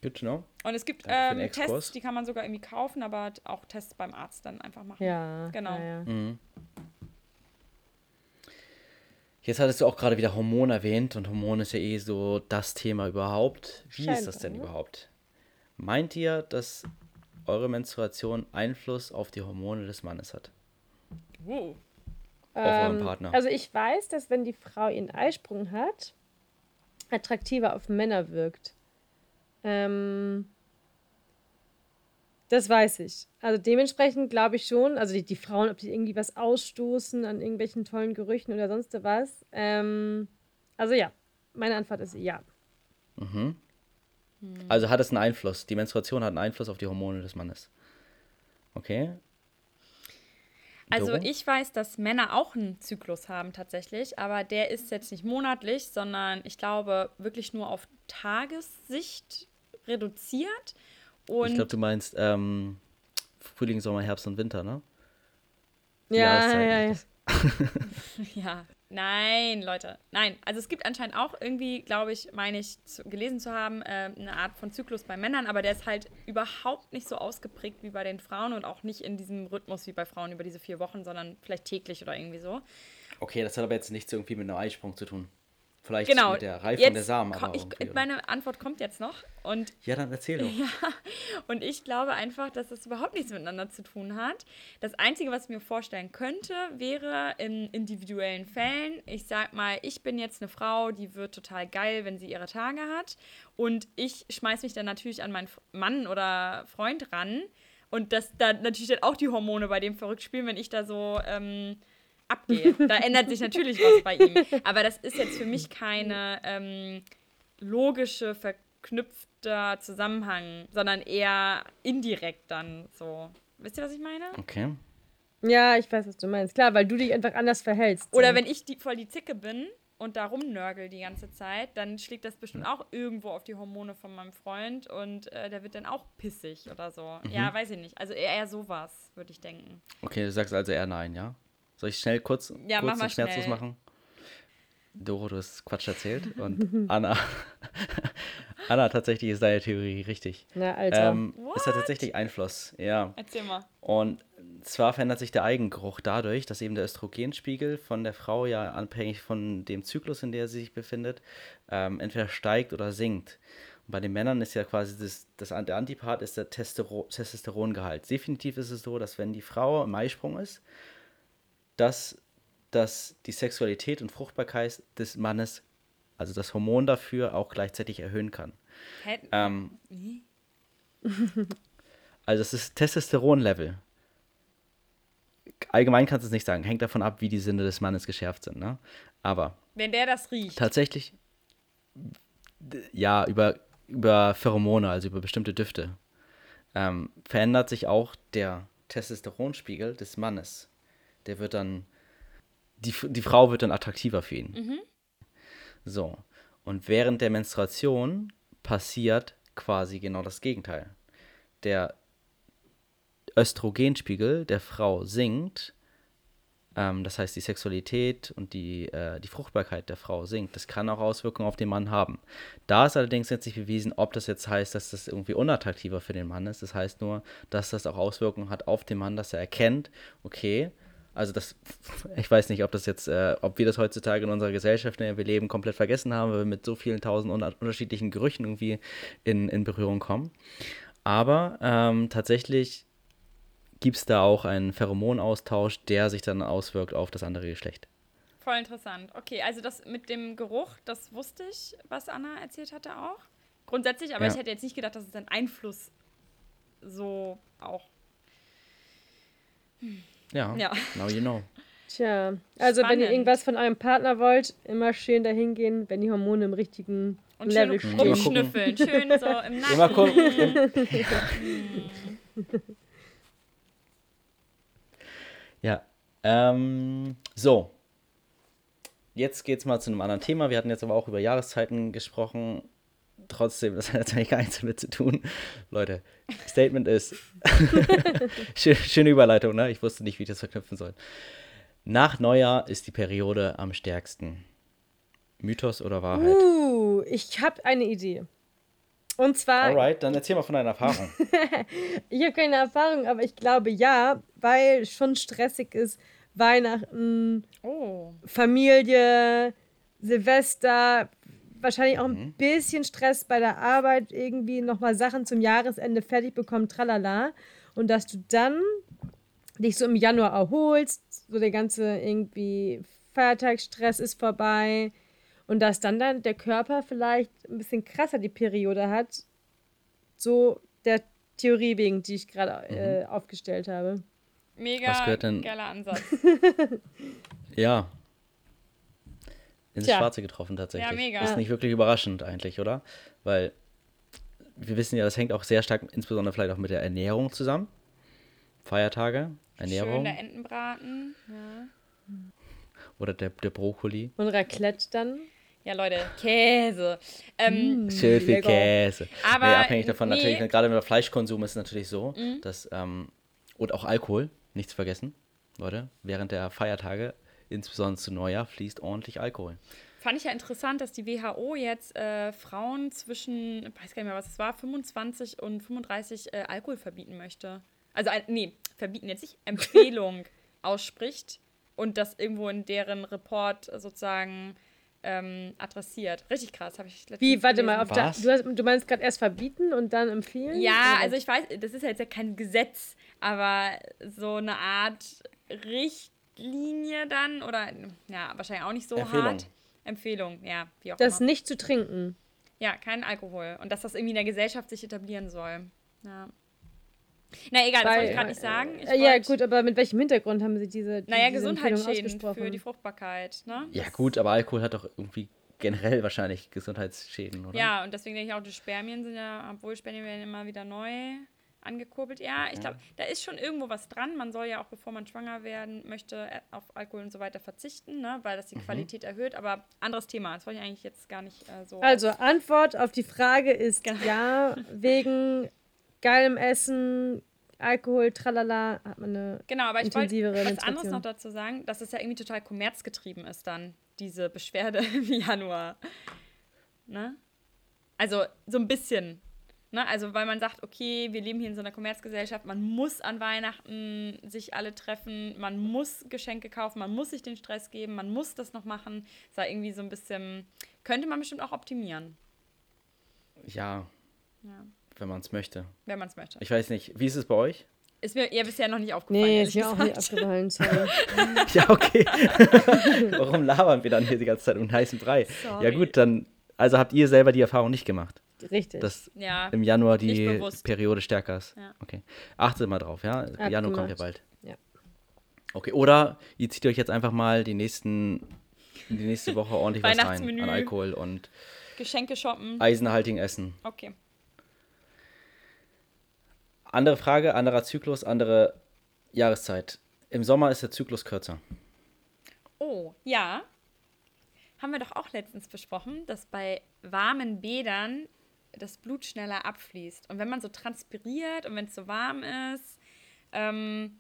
Good to know. Und es gibt ähm, Tests, die kann man sogar irgendwie kaufen, aber auch Tests beim Arzt dann einfach machen. Ja. Genau. Ja, ja. Mhm. Jetzt hattest du auch gerade wieder Hormon erwähnt und Hormon ist ja eh so das Thema überhaupt. Wie Scheinbar, ist das denn ne? überhaupt? Meint ihr, dass eure Menstruation Einfluss auf die Hormone des Mannes hat? Wow. Auf ähm, euren Partner. Also ich weiß, dass wenn die Frau ihren Eisprung hat, attraktiver auf Männer wirkt. Ähm, das weiß ich. Also dementsprechend glaube ich schon, also die, die, Frauen, ob die irgendwie was ausstoßen an irgendwelchen tollen Gerüchen oder sonst was. Ähm, also ja, meine Antwort ist ja. Mhm. Hm. Also hat es einen Einfluss. Die Menstruation hat einen Einfluss auf die Hormone des Mannes. Okay. Also ich weiß, dass Männer auch einen Zyklus haben tatsächlich, aber der ist jetzt nicht monatlich, sondern ich glaube wirklich nur auf Tagessicht reduziert. Und ich glaube, du meinst ähm, Frühling, Sommer, Herbst und Winter, ne? Ja, ja, ja. ja, nein, Leute, nein. Also es gibt anscheinend auch irgendwie, glaube ich, meine ich, zu, gelesen zu haben, äh, eine Art von Zyklus bei Männern, aber der ist halt überhaupt nicht so ausgeprägt wie bei den Frauen und auch nicht in diesem Rhythmus wie bei Frauen über diese vier Wochen, sondern vielleicht täglich oder irgendwie so. Okay, das hat aber jetzt nichts irgendwie mit einem Eisprung zu tun. Vielleicht genau. mit der jetzt der Samen. Aber ich, meine Antwort kommt jetzt noch. Und, ja, dann erzähl doch. Ja, und ich glaube einfach, dass das überhaupt nichts miteinander zu tun hat. Das Einzige, was ich mir vorstellen könnte, wäre in individuellen Fällen, ich sag mal, ich bin jetzt eine Frau, die wird total geil, wenn sie ihre Tage hat. Und ich schmeiß mich dann natürlich an meinen Mann oder Freund ran. Und dass da natürlich dann auch die Hormone bei dem verrückt spielen, wenn ich da so. Ähm, abgehe. Da ändert sich natürlich was bei ihm. Aber das ist jetzt für mich keine ähm, logische, verknüpfter Zusammenhang, sondern eher indirekt dann so. Wisst ihr, was ich meine? Okay. Ja, ich weiß, was du meinst. Klar, weil du dich einfach anders verhältst. Oder so. wenn ich die, voll die Zicke bin und da rumnörgel die ganze Zeit, dann schlägt das bestimmt auch irgendwo auf die Hormone von meinem Freund und äh, der wird dann auch pissig oder so. Mhm. Ja, weiß ich nicht. Also eher sowas, würde ich denken. Okay, du sagst also eher nein, ja? Soll ich schnell kurz, ja, kurz mach schmerzlos machen? Doro, du hast Quatsch erzählt und Anna, Anna, tatsächlich ist deine Theorie richtig. Na, Alter. Ähm, es hat tatsächlich Einfluss, ja. Erzähl mal. Und zwar verändert sich der Eigengeruch dadurch, dass eben der Östrogenspiegel von der Frau ja abhängig von dem Zyklus, in der sie sich befindet, ähm, entweder steigt oder sinkt. Und bei den Männern ist ja quasi das, das der Antipart ist der Testosterongehalt. Definitiv ist es so, dass wenn die Frau im Eisprung ist, dass, dass die Sexualität und Fruchtbarkeit des Mannes, also das Hormon dafür, auch gleichzeitig erhöhen kann. Ähm, also es ist Testosteronlevel. Allgemein kannst du es nicht sagen, hängt davon ab, wie die Sinne des Mannes geschärft sind. Ne? Aber wenn der das riecht. Tatsächlich, ja, über, über Pheromone, also über bestimmte Düfte, ähm, verändert sich auch der Testosteronspiegel des Mannes. Der wird dann, die, die Frau wird dann attraktiver für ihn. Mhm. So. Und während der Menstruation passiert quasi genau das Gegenteil. Der Östrogenspiegel der Frau sinkt ähm, das heißt, die Sexualität und die, äh, die Fruchtbarkeit der Frau sinkt. Das kann auch Auswirkungen auf den Mann haben. Da ist allerdings jetzt nicht bewiesen, ob das jetzt heißt, dass das irgendwie unattraktiver für den Mann ist. Das heißt nur, dass das auch Auswirkungen hat auf den Mann, dass er erkennt, okay, also das, ich weiß nicht, ob das jetzt, äh, ob wir das heutzutage in unserer Gesellschaft, in der wir leben, komplett vergessen haben, weil wir mit so vielen tausend unterschiedlichen Gerüchen irgendwie in, in Berührung kommen. Aber ähm, tatsächlich gibt es da auch einen Pheromonaustausch, der sich dann auswirkt auf das andere Geschlecht. Voll interessant. Okay, also das mit dem Geruch, das wusste ich, was Anna erzählt hatte auch. Grundsätzlich, aber ja. ich hätte jetzt nicht gedacht, dass es einen Einfluss so auch. Hm. Ja, ja, now you know. Tja, also Spannend. wenn ihr irgendwas von eurem Partner wollt, immer schön dahin gehen, wenn die Hormone im richtigen Und Level stehen. Und rumschnüffeln, schön so im Nacken. Immer gucken. Ja. Ähm, so. Jetzt geht's mal zu einem anderen Thema. Wir hatten jetzt aber auch über Jahreszeiten gesprochen. Trotzdem, das hat jetzt eigentlich gar nichts damit zu tun. Leute, Statement ist. Schöne Überleitung, ne? Ich wusste nicht, wie ich das verknüpfen soll. Nach Neujahr ist die Periode am stärksten. Mythos oder Wahrheit? Uh, ich habe eine Idee. Und zwar. Alright, dann erzähl mal von deiner Erfahrung. ich habe keine Erfahrung, aber ich glaube ja, weil schon stressig ist. Weihnachten, oh. Familie, Silvester, wahrscheinlich auch ein mhm. bisschen Stress bei der Arbeit, irgendwie nochmal Sachen zum Jahresende fertig bekommen, tralala. Und dass du dann dich so im Januar erholst, so der ganze irgendwie Feiertagsstress ist vorbei und dass dann, dann der Körper vielleicht ein bisschen krasser die Periode hat. So der Theorie wegen, die ich gerade äh, mhm. aufgestellt habe. Mega Was gehört denn? geiler Ansatz. ja. Ins Tja. Schwarze getroffen tatsächlich. Ja, mega. Ist nicht wirklich überraschend eigentlich, oder? Weil wir wissen ja, das hängt auch sehr stark, insbesondere vielleicht auch mit der Ernährung zusammen. Feiertage, Ernährung. Schön der Entenbraten, ja. Oder der, der Brokkoli. Und Raclette dann? Ja, Leute, Käse. Ähm, mm, Schön viel. Käse. Aber nee, abhängig davon nee. natürlich, gerade wenn wir Fleischkonsum ist es natürlich so, mhm. dass, ähm, und auch Alkohol, nichts vergessen, Leute, während der Feiertage, insbesondere zu Neujahr, fließt ordentlich Alkohol. Fand ich ja interessant, dass die WHO jetzt äh, Frauen zwischen, ich weiß gar nicht mehr, was es war, 25 und 35 äh, Alkohol verbieten möchte. Also, äh, nee, verbieten jetzt nicht, Empfehlung ausspricht und das irgendwo in deren Report sozusagen ähm, adressiert. Richtig krass, habe ich Wie, warte mal, der, du, hast, du, meinst gerade erst verbieten und dann empfehlen? Ja, also ich weiß, das ist ja jetzt ja kein Gesetz, aber so eine Art Richtlinie dann oder ja, wahrscheinlich auch nicht so Empfehlung. hart. Empfehlung, ja, wie auch das immer. Das nicht zu trinken. Ja, kein Alkohol und dass das irgendwie in der Gesellschaft sich etablieren soll. Ja. Na egal, das wollte ich gerade nicht sagen. Ich äh, ja, gut, aber mit welchem Hintergrund haben Sie diese. Naja, Gesundheitsschäden für die Fruchtbarkeit. Ne? Ja, gut, aber Alkohol hat doch irgendwie generell wahrscheinlich Gesundheitsschäden, oder? Ja, und deswegen denke ich auch, die Spermien sind ja, obwohl Spermien werden immer wieder neu angekurbelt. Ja, ich glaube, da ist schon irgendwo was dran. Man soll ja auch, bevor man schwanger werden möchte, äh, auf Alkohol und so weiter verzichten, ne? weil das die mhm. Qualität erhöht. Aber anderes Thema. Das wollte ich eigentlich jetzt gar nicht äh, so. Also, Antwort auf die Frage ist genau. ja, wegen geilem Essen, Alkohol, tralala, hat man eine Genau, aber ich wollte was anderes noch dazu sagen, dass es ja irgendwie total kommerzgetrieben ist dann, diese Beschwerde im Januar. Ne? Also so ein bisschen. Ne? Also weil man sagt, okay, wir leben hier in so einer Kommerzgesellschaft, man muss an Weihnachten sich alle treffen, man muss Geschenke kaufen, man muss sich den Stress geben, man muss das noch machen. Das war irgendwie so ein bisschen, könnte man bestimmt auch optimieren. Ja. Ja. Wenn man es möchte. Wenn man es möchte. Ich weiß nicht, wie ist es bei euch? Ist mir ja bisher noch nicht aufgefallen. Nee, ist mir auch nicht aufgefallen, sorry. ja, okay. Warum labern wir dann hier die ganze Zeit um heißen Brei? Sorry. Ja, gut, dann, also habt ihr selber die Erfahrung nicht gemacht. Richtig. Dass ja, im Januar die Periode stärker ist. Ja. Okay. Achtet mal drauf, ja? Ab Januar gemacht. kommt ja bald. Ja. Okay, oder ihr zieht euch jetzt einfach mal die nächsten, die nächste Woche ordentlich was rein an Alkohol und Geschenke shoppen. Eisenhaltigen Essen. Okay. Andere Frage, anderer Zyklus, andere Jahreszeit. Im Sommer ist der Zyklus kürzer. Oh, ja. Haben wir doch auch letztens besprochen, dass bei warmen Bädern das Blut schneller abfließt. Und wenn man so transpiriert und wenn es so warm ist, ähm,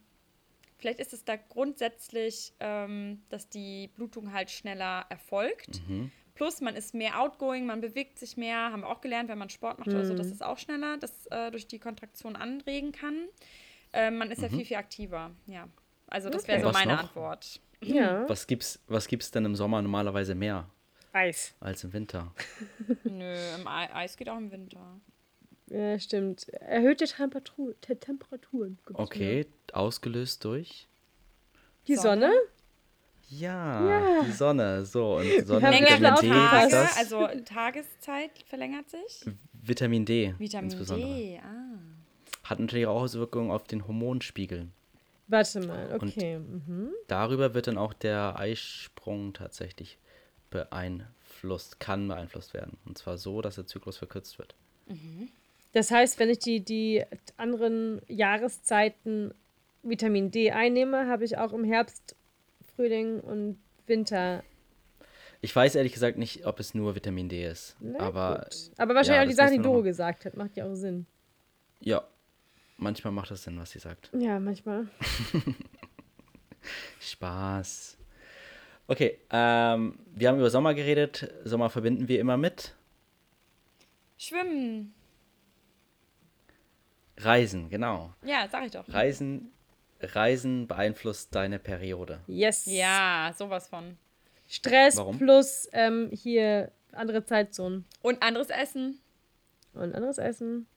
vielleicht ist es da grundsätzlich, ähm, dass die Blutung halt schneller erfolgt. Mhm. Plus, man ist mehr outgoing, man bewegt sich mehr, haben wir auch gelernt, wenn man Sport macht mhm. oder so, dass es auch schneller das äh, durch die Kontraktion anregen kann. Äh, man ist mhm. ja viel, viel aktiver. Ja. Also, das wäre okay. so meine Antwort. Ja. Was gibt's, was gibt's denn im Sommer normalerweise mehr? Eis. Als im Winter. Nö, im Eis geht auch im Winter. Ja, stimmt. Erhöhte Temperatur, Temperaturen. Okay, ausgelöst durch? Die Sonne? Sonne? Ja, ja, die Sonne. So, und Sonne, Vitamin D. Tage, also Tageszeit verlängert sich? Vitamin D. Vitamin insbesondere. D, ah. Hat natürlich auch Auswirkungen auf den Hormonspiegel. Warte mal, okay. Mhm. Darüber wird dann auch der Eisprung tatsächlich beeinflusst, kann beeinflusst werden. Und zwar so, dass der Zyklus verkürzt wird. Mhm. Das heißt, wenn ich die, die anderen Jahreszeiten Vitamin D einnehme, habe ich auch im Herbst, Frühling und Winter. Ich weiß ehrlich gesagt nicht, ob es nur Vitamin D ist. Na, aber, aber wahrscheinlich ja, auch die Sachen, die Doro gesagt hat, macht ja auch Sinn. Ja, manchmal macht das Sinn, was sie sagt. Ja, manchmal. Spaß. Okay, ähm, wir haben über Sommer geredet. Sommer verbinden wir immer mit Schwimmen. Reisen, genau. Ja, sag ich doch. Reisen, Reisen beeinflusst deine Periode. Yes. Ja, sowas von. Stress Warum? plus ähm, hier andere Zeitzonen. Und anderes Essen. Und anderes Essen.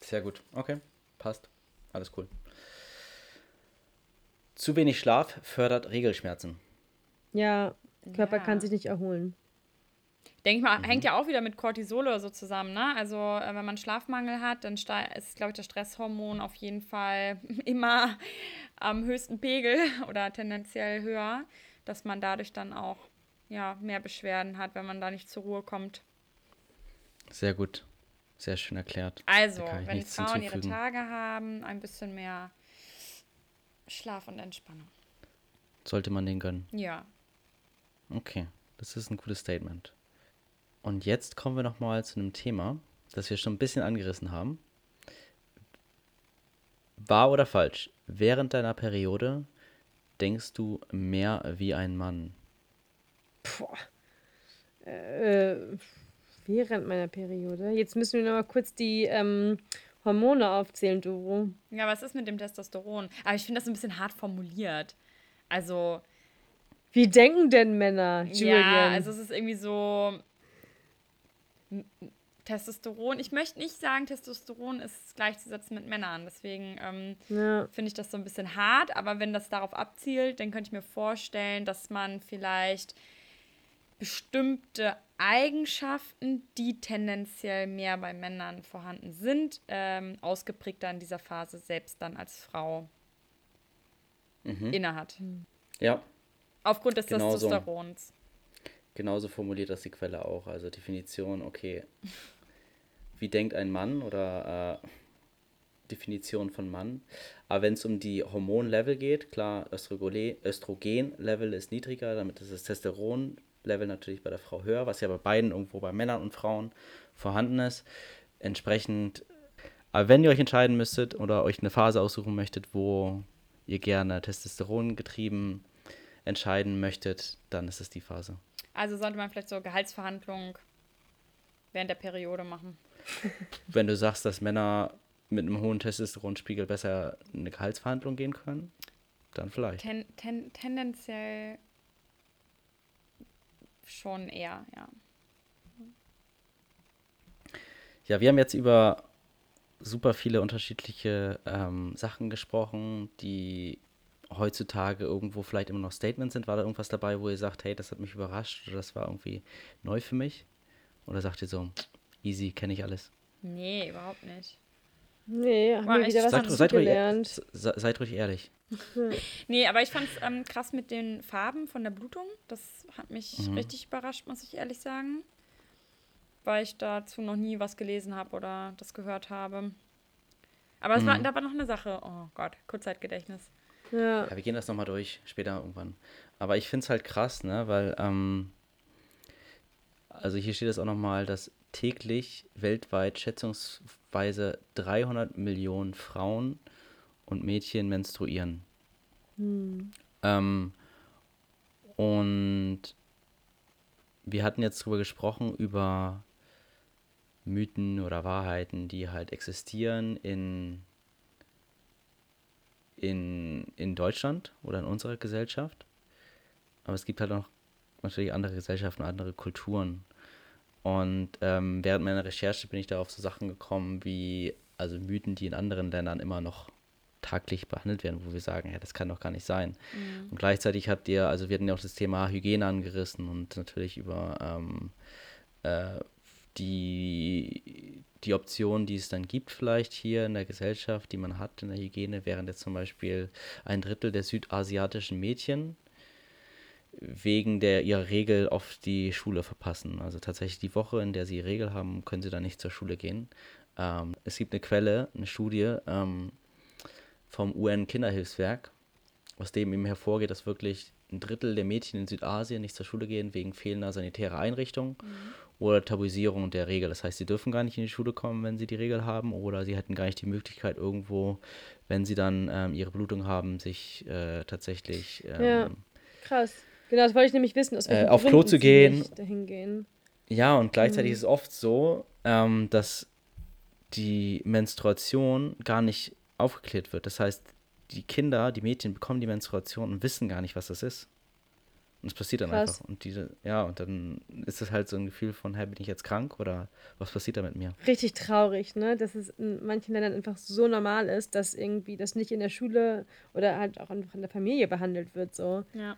Sehr gut. Okay, passt. Alles cool. Zu wenig Schlaf fördert Regelschmerzen. Ja, Körper ja. kann sich nicht erholen. Denke ich mal, mhm. hängt ja auch wieder mit Cortisol oder so zusammen, ne? Also, äh, wenn man Schlafmangel hat, dann ist, glaube ich, das Stresshormon auf jeden Fall immer am höchsten Pegel oder tendenziell höher, dass man dadurch dann auch ja, mehr Beschwerden hat, wenn man da nicht zur Ruhe kommt. Sehr gut. Sehr schön erklärt. Also, wenn Frauen ihre Tage haben, ein bisschen mehr Schlaf und Entspannung. Sollte man den gönnen? Ja. Okay, das ist ein gutes Statement. Und jetzt kommen wir nochmal zu einem Thema, das wir schon ein bisschen angerissen haben. Wahr oder falsch? Während deiner Periode denkst du mehr wie ein Mann? Boah. Äh, während meiner Periode. Jetzt müssen wir noch mal kurz die ähm, Hormone aufzählen, Doro. Ja, was ist mit dem Testosteron? Aber ich finde das ein bisschen hart formuliert. Also, wie denken denn Männer, Julian? Ja, also es ist irgendwie so Testosteron. Ich möchte nicht sagen, Testosteron ist gleichzusetzen mit Männern. Deswegen ähm, ja. finde ich das so ein bisschen hart. Aber wenn das darauf abzielt, dann könnte ich mir vorstellen, dass man vielleicht bestimmte Eigenschaften, die tendenziell mehr bei Männern vorhanden sind, ähm, ausgeprägter in dieser Phase selbst dann als Frau mhm. innehat. Ja, Aufgrund des genauso, Testosterons. Genauso formuliert das die Quelle auch. Also Definition, okay. Wie denkt ein Mann oder äh, Definition von Mann. Aber wenn es um die Hormonlevel geht, klar, Östrogenlevel ist niedriger, damit ist das Testosteronlevel natürlich bei der Frau höher, was ja bei beiden irgendwo bei Männern und Frauen vorhanden ist. Entsprechend, aber wenn ihr euch entscheiden müsstet oder euch eine Phase aussuchen möchtet, wo ihr gerne Testosteron getrieben entscheiden möchtet, dann ist es die Phase. Also sollte man vielleicht so Gehaltsverhandlungen während der Periode machen. Wenn du sagst, dass Männer mit einem hohen Testosteronspiegel besser in eine Gehaltsverhandlung gehen können, dann vielleicht. Ten, ten, tendenziell schon eher, ja. Ja, wir haben jetzt über super viele unterschiedliche ähm, Sachen gesprochen, die heutzutage irgendwo vielleicht immer noch Statements sind? War da irgendwas dabei, wo ihr sagt, hey, das hat mich überrascht oder das war irgendwie neu für mich? Oder sagt ihr so, easy, kenne ich alles? Nee, überhaupt nicht. Nee, haben wir wieder was seid, seid gelernt. Ruhig, seid ruhig ehrlich. nee, aber ich fand es ähm, krass mit den Farben von der Blutung. Das hat mich mhm. richtig überrascht, muss ich ehrlich sagen. Weil ich dazu noch nie was gelesen habe oder das gehört habe. Aber mhm. war, da war noch eine Sache. Oh Gott, Kurzzeitgedächtnis. Ja. ja wir gehen das nochmal durch, später irgendwann. Aber ich finde es halt krass, ne, weil, ähm, also hier steht es auch nochmal, dass täglich weltweit schätzungsweise 300 Millionen Frauen und Mädchen menstruieren. Hm. Ähm, und wir hatten jetzt darüber gesprochen, über Mythen oder Wahrheiten, die halt existieren in, in, in Deutschland oder in unserer Gesellschaft. Aber es gibt halt auch natürlich andere Gesellschaften, andere Kulturen. Und ähm, während meiner Recherche bin ich da auf so Sachen gekommen wie, also Mythen, die in anderen Ländern immer noch taglich behandelt werden, wo wir sagen, ja, das kann doch gar nicht sein. Mhm. Und gleichzeitig habt ihr, also wir hatten ja auch das Thema Hygiene angerissen und natürlich über ähm, äh, die, die Optionen, die es dann gibt, vielleicht hier in der Gesellschaft, die man hat in der Hygiene, während jetzt zum Beispiel ein Drittel der südasiatischen Mädchen wegen der ihrer Regel oft die Schule verpassen. Also tatsächlich die Woche, in der sie Regel haben, können sie dann nicht zur Schule gehen. Ähm, es gibt eine Quelle, eine Studie, ähm, vom UN-Kinderhilfswerk, aus dem eben hervorgeht, dass wirklich ein Drittel der Mädchen in Südasien nicht zur Schule gehen wegen fehlender sanitärer Einrichtungen mhm. Oder Tabuisierung der Regel. Das heißt, sie dürfen gar nicht in die Schule kommen, wenn sie die Regel haben oder sie hätten gar nicht die Möglichkeit irgendwo, wenn sie dann ähm, ihre Blutung haben, sich äh, tatsächlich ähm, ja, krass. Genau, das wollte ich nämlich wissen, aus äh, auf Klo zu gehen. gehen. Ja, und gleichzeitig mhm. ist es oft so, ähm, dass die Menstruation gar nicht aufgeklärt wird. Das heißt, die Kinder, die Mädchen bekommen die Menstruation und wissen gar nicht, was das ist. Und es passiert dann Krass. einfach. Und diese, ja, und dann ist es halt so ein Gefühl von, hey, bin ich jetzt krank oder was passiert da mit mir? Richtig traurig, ne? Dass es in manchen Ländern einfach so normal ist, dass irgendwie das nicht in der Schule oder halt auch einfach in der Familie behandelt wird, so. Ja.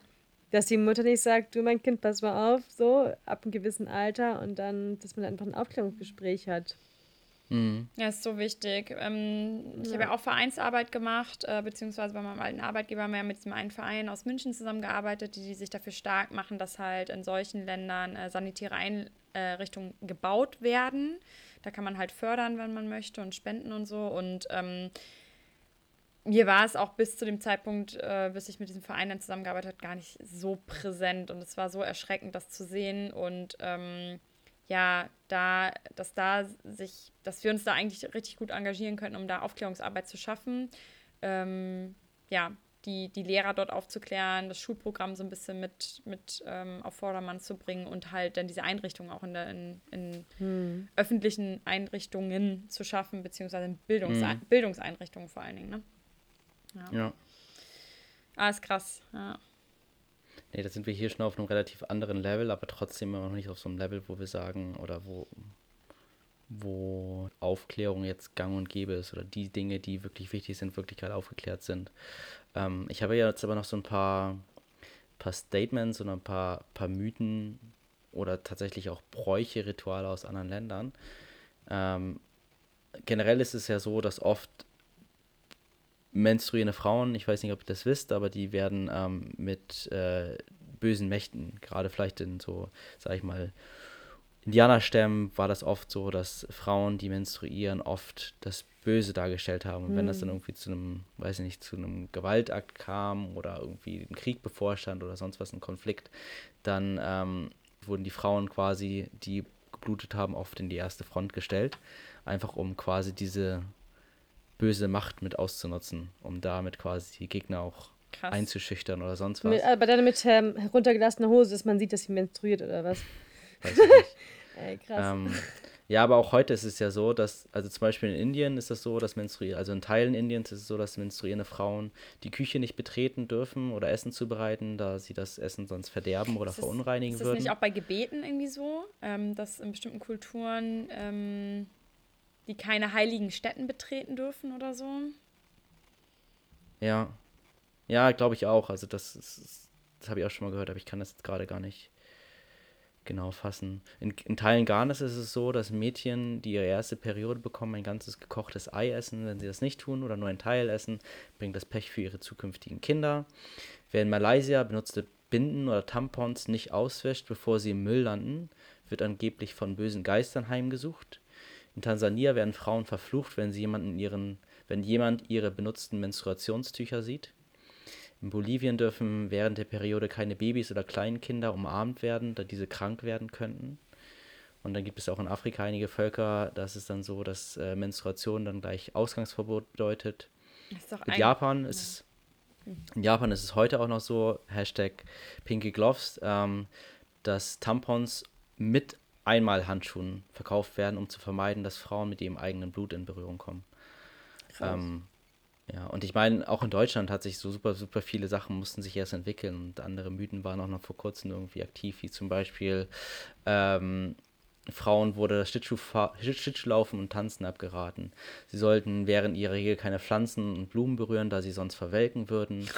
Dass die Mutter nicht sagt, du mein Kind, pass mal auf, so, ab einem gewissen Alter und dann, dass man einfach ein Aufklärungsgespräch hat. Mhm. Ja, ist so wichtig. Ähm, ich habe ja auch Vereinsarbeit gemacht, äh, beziehungsweise bei meinem alten Arbeitgeber haben wir ja mit diesem einen Verein aus München zusammengearbeitet, die, die sich dafür stark machen, dass halt in solchen Ländern äh, sanitäre Einrichtungen gebaut werden. Da kann man halt fördern, wenn man möchte und spenden und so. Und ähm, mir war es auch bis zu dem Zeitpunkt, äh, bis ich mit diesem Verein dann zusammengearbeitet habe, gar nicht so präsent. Und es war so erschreckend, das zu sehen. Und ähm, ja, da, dass da sich, dass wir uns da eigentlich richtig gut engagieren könnten, um da Aufklärungsarbeit zu schaffen. Ähm, ja, die, die Lehrer dort aufzuklären, das Schulprogramm so ein bisschen mit, mit ähm, auf Vordermann zu bringen und halt dann diese Einrichtungen auch in, der, in, in hm. öffentlichen Einrichtungen zu schaffen, beziehungsweise in Bildungs hm. Bildungseinrichtungen vor allen Dingen. Ne? Ja. ja. Ah, ist krass, ja. Nee, da sind wir hier schon auf einem relativ anderen Level, aber trotzdem immer noch nicht auf so einem Level, wo wir sagen, oder wo, wo Aufklärung jetzt gang und gäbe ist oder die Dinge, die wirklich wichtig sind, wirklich gerade aufgeklärt sind. Ähm, ich habe ja jetzt aber noch so ein paar, paar Statements und ein paar, paar Mythen oder tatsächlich auch Bräuche, Rituale aus anderen Ländern. Ähm, generell ist es ja so, dass oft menstruierende Frauen, ich weiß nicht, ob ihr das wisst, aber die werden ähm, mit äh, bösen Mächten, gerade vielleicht in so, sag ich mal, Indianerstämmen war das oft so, dass Frauen, die menstruieren, oft das Böse dargestellt haben. Und mhm. wenn das dann hm. irgendwie zu einem, weiß ich nicht, zu einem Gewaltakt kam oder irgendwie ein Krieg bevorstand oder sonst was, ein Konflikt, dann ähm, wurden die Frauen quasi, die geblutet haben, oft in die erste Front gestellt. Einfach um quasi diese böse Macht mit auszunutzen, um damit quasi die Gegner auch Krass. einzuschüchtern oder sonst was. Mit, aber dann mit ähm, heruntergelassener Hose, dass man sieht, dass sie menstruiert oder was? Weiß ich nicht. Ey, krass. Ähm, ja, aber auch heute ist es ja so, dass, also zum Beispiel in Indien ist es so, dass menstruiert, also in Teilen Indiens ist es so, dass menstruierende Frauen die Küche nicht betreten dürfen oder Essen zubereiten, da sie das Essen sonst verderben oder ist verunreinigen würden. Ist das nicht auch bei Gebeten irgendwie so, ähm, dass in bestimmten Kulturen ähm, die keine heiligen Städten betreten dürfen oder so. Ja. Ja, glaube ich auch. Also das, das habe ich auch schon mal gehört, aber ich kann das jetzt gerade gar nicht genau fassen. In, in Teilen Ghanas ist es so, dass Mädchen, die ihre erste Periode bekommen, ein ganzes gekochtes Ei essen. Wenn sie das nicht tun oder nur ein Teil essen, bringt das Pech für ihre zukünftigen Kinder. Wer in Malaysia benutzte Binden oder Tampons nicht auswäscht, bevor sie im Müll landen, wird angeblich von bösen Geistern heimgesucht. In Tansania werden Frauen verflucht, wenn sie jemanden ihren, wenn jemand ihre benutzten Menstruationstücher sieht. In Bolivien dürfen während der Periode keine Babys oder Kleinkinder umarmt werden, da diese krank werden könnten. Und dann gibt es auch in Afrika einige Völker, da ist es dann so, dass äh, Menstruation dann gleich Ausgangsverbot bedeutet. in Japan ist es in Japan ist es heute auch noch so, Hashtag Pinky Gloves, ähm, dass Tampons mit Einmalhandschuhen verkauft werden, um zu vermeiden, dass Frauen mit ihrem eigenen Blut in Berührung kommen. Ähm, ja, und ich meine, auch in Deutschland hat sich so super, super viele Sachen mussten sich erst entwickeln und andere Mythen waren auch noch vor kurzem irgendwie aktiv, wie zum Beispiel ähm, Frauen wurde das Schlittschuhlaufen und Tanzen abgeraten. Sie sollten während ihrer Regel keine Pflanzen und Blumen berühren, da sie sonst verwelken würden.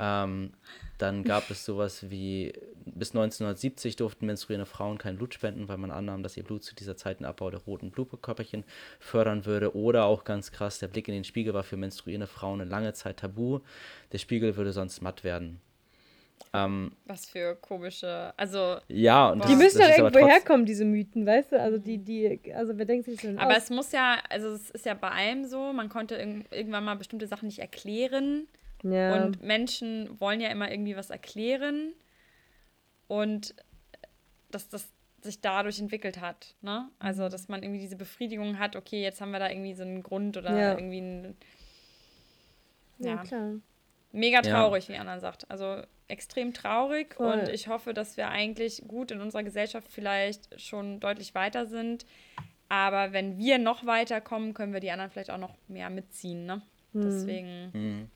Ähm, dann gab es sowas wie, bis 1970 durften menstruierende Frauen kein Blut spenden, weil man annahm, dass ihr Blut zu dieser Zeit den Abbau der roten Blutkörperchen fördern würde. Oder auch ganz krass, der Blick in den Spiegel war für menstruierende Frauen eine lange Zeit tabu. Der Spiegel würde sonst matt werden. Ähm, Was für komische, also. Ja, und das, Die müssen doch irgendwo herkommen, diese Mythen, weißt du? Also, die, die, also wer denkt sich so Aber aus? es muss ja, also es ist ja bei allem so, man konnte irgendwann mal bestimmte Sachen nicht erklären. Ja. Und Menschen wollen ja immer irgendwie was erklären. Und dass das sich dadurch entwickelt hat. Ne? Also, dass man irgendwie diese Befriedigung hat, okay, jetzt haben wir da irgendwie so einen Grund oder ja. irgendwie einen. Ja, ja klar. Mega traurig, ja. wie Anna sagt. Also extrem traurig Voll. und ich hoffe, dass wir eigentlich gut in unserer Gesellschaft vielleicht schon deutlich weiter sind. Aber wenn wir noch weiterkommen, können wir die anderen vielleicht auch noch mehr mitziehen. Ne? Hm. Deswegen. Hm.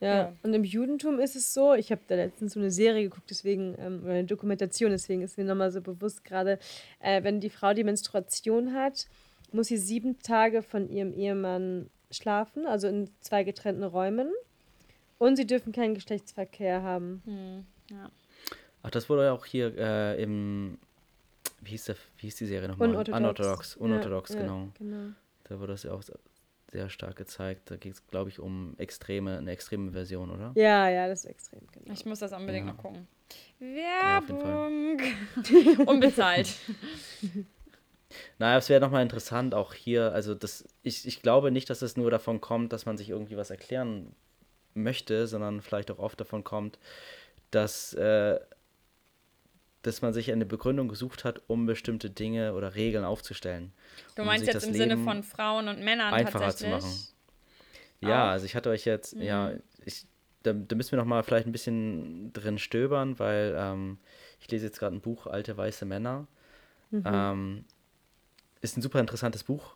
Ja. ja. und im Judentum ist es so, ich habe da letztens so eine Serie geguckt, deswegen, ähm, oder eine Dokumentation, deswegen ist mir nochmal so bewusst gerade, äh, wenn die Frau die Menstruation hat, muss sie sieben Tage von ihrem Ehemann schlafen, also in zwei getrennten Räumen. Und sie dürfen keinen Geschlechtsverkehr haben. Hm, ja. Ach, das wurde auch hier äh, im, wie hieß, der, wie hieß die Serie nochmal? Unorthodox. Unorthodox, Unorthodox ja, genau. Ja, genau. Da wurde das ja auch sehr stark gezeigt. Da geht es, glaube ich, um extreme, eine extreme Version, oder? Ja, ja, das ist extrem, genau. Ich muss das unbedingt ja. noch gucken. Werbung! Unbezahlt. Naja, es wäre nochmal interessant, auch hier, also das, ich, ich glaube nicht, dass es nur davon kommt, dass man sich irgendwie was erklären möchte, sondern vielleicht auch oft davon kommt, dass, äh, dass man sich eine Begründung gesucht hat, um bestimmte Dinge oder Regeln aufzustellen. Du meinst um jetzt im Leben Sinne von Frauen und Männern einfacher zu machen. Ja, oh. also ich hatte euch jetzt, mhm. ja, ich, da, da, müssen wir noch mal vielleicht ein bisschen drin stöbern, weil ähm, ich lese jetzt gerade ein Buch, Alte Weiße Männer. Mhm. Ähm, ist ein super interessantes Buch.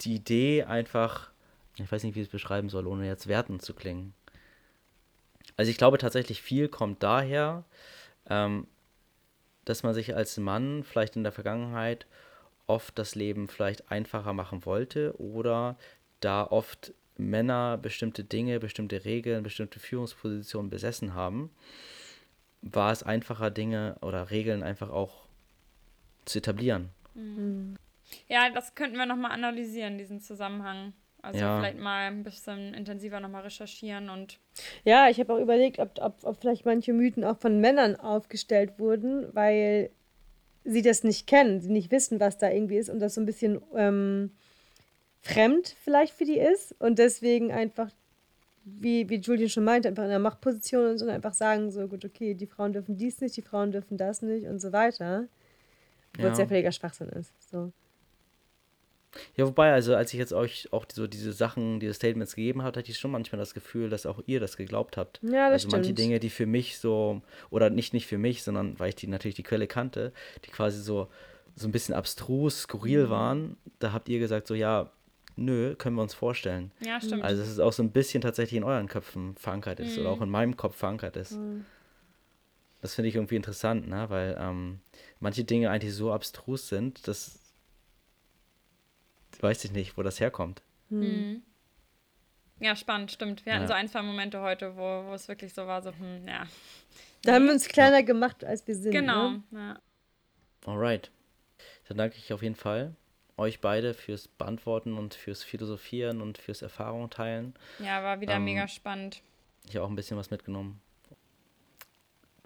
Die Idee einfach ich weiß nicht, wie ich es beschreiben soll, ohne jetzt wertend zu klingen. Also ich glaube tatsächlich, viel kommt daher, ähm, dass man sich als Mann vielleicht in der Vergangenheit oft das Leben vielleicht einfacher machen wollte oder da oft Männer bestimmte Dinge, bestimmte Regeln, bestimmte Führungspositionen besessen haben, war es einfacher, Dinge oder Regeln einfach auch zu etablieren. Mhm. Ja, das könnten wir nochmal analysieren, diesen Zusammenhang. Also ja. vielleicht mal ein bisschen intensiver nochmal recherchieren und. Ja, ich habe auch überlegt, ob, ob, ob vielleicht manche Mythen auch von Männern aufgestellt wurden, weil sie das nicht kennen, sie nicht wissen, was da irgendwie ist und das so ein bisschen ähm, fremd vielleicht für die ist und deswegen einfach, wie, wie Julian schon meinte, einfach in der Machtposition und so und einfach sagen, so gut, okay, die Frauen dürfen dies nicht, die Frauen dürfen das nicht und so weiter. Obwohl ja. es ja völliger Schwachsinn ist. So. Ja, wobei, also als ich jetzt euch auch so diese Sachen, diese Statements gegeben habe, hatte ich schon manchmal das Gefühl, dass auch ihr das geglaubt habt. Ja, das also stimmt. manche Dinge, die für mich so, oder nicht nicht für mich, sondern weil ich die natürlich die Quelle kannte, die quasi so, so ein bisschen abstrus, skurril mhm. waren, da habt ihr gesagt, so ja, nö, können wir uns vorstellen. Ja, stimmt. Also dass es auch so ein bisschen tatsächlich in euren Köpfen verankert ist mhm. oder auch in meinem Kopf verankert ist. Mhm. Das finde ich irgendwie interessant, ne? weil ähm, manche Dinge eigentlich so abstrus sind, dass weiß ich nicht, wo das herkommt. Mhm. Ja, spannend, stimmt. Wir hatten ja. so ein, zwei Momente heute, wo, wo es wirklich so war, so, hm, ja. Da haben wir uns kleiner ja. gemacht, als wir sind. Genau, ne? ja. Alright. Dann danke ich auf jeden Fall euch beide fürs Beantworten und fürs Philosophieren und fürs Erfahrung teilen. Ja, war wieder ähm, mega spannend. Ich habe auch ein bisschen was mitgenommen.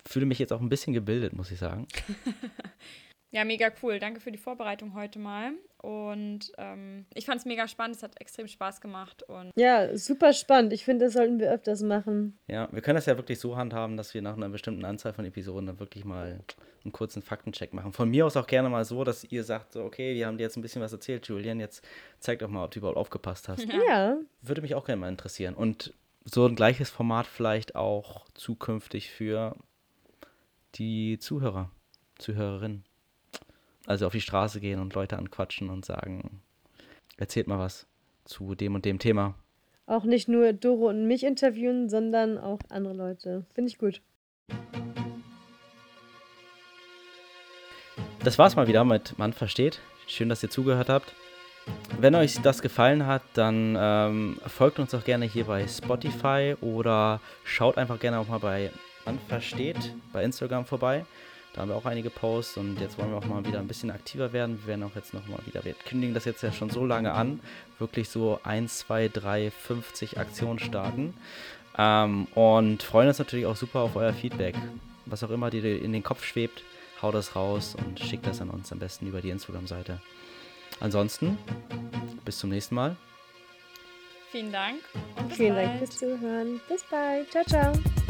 Fühle mich jetzt auch ein bisschen gebildet, muss ich sagen. Ja, mega cool. Danke für die Vorbereitung heute mal. Und ähm, ich fand es mega spannend. Es hat extrem Spaß gemacht. Und ja, super spannend. Ich finde, das sollten wir öfters machen. Ja, wir können das ja wirklich so handhaben, dass wir nach einer bestimmten Anzahl von Episoden dann wirklich mal einen kurzen Faktencheck machen. Von mir aus auch gerne mal so, dass ihr sagt, so, okay, wir haben dir jetzt ein bisschen was erzählt, Julian. Jetzt zeig doch mal, ob du überhaupt aufgepasst hast. Ja. Würde mich auch gerne mal interessieren. Und so ein gleiches Format vielleicht auch zukünftig für die Zuhörer, Zuhörerinnen. Also auf die Straße gehen und Leute anquatschen und sagen, erzählt mal was zu dem und dem Thema. Auch nicht nur Doro und mich interviewen, sondern auch andere Leute. Finde ich gut. Das war's mal wieder mit Man versteht. Schön, dass ihr zugehört habt. Wenn euch das gefallen hat, dann ähm, folgt uns auch gerne hier bei Spotify oder schaut einfach gerne auch mal bei Man versteht bei Instagram vorbei. Da haben wir auch einige Posts und jetzt wollen wir auch mal wieder ein bisschen aktiver werden. Wir werden auch jetzt nochmal wieder, wir kündigen das jetzt ja schon so lange an, wirklich so 1, 2, 3, 50 Aktionen starten. Ähm, und freuen uns natürlich auch super auf euer Feedback. Was auch immer dir in den Kopf schwebt, hau das raus und schickt das an uns am besten über die Instagram-Seite. Ansonsten, bis zum nächsten Mal. Vielen Dank. Und Vielen bald. Dank fürs Zuhören. Bis bald. Ciao, ciao.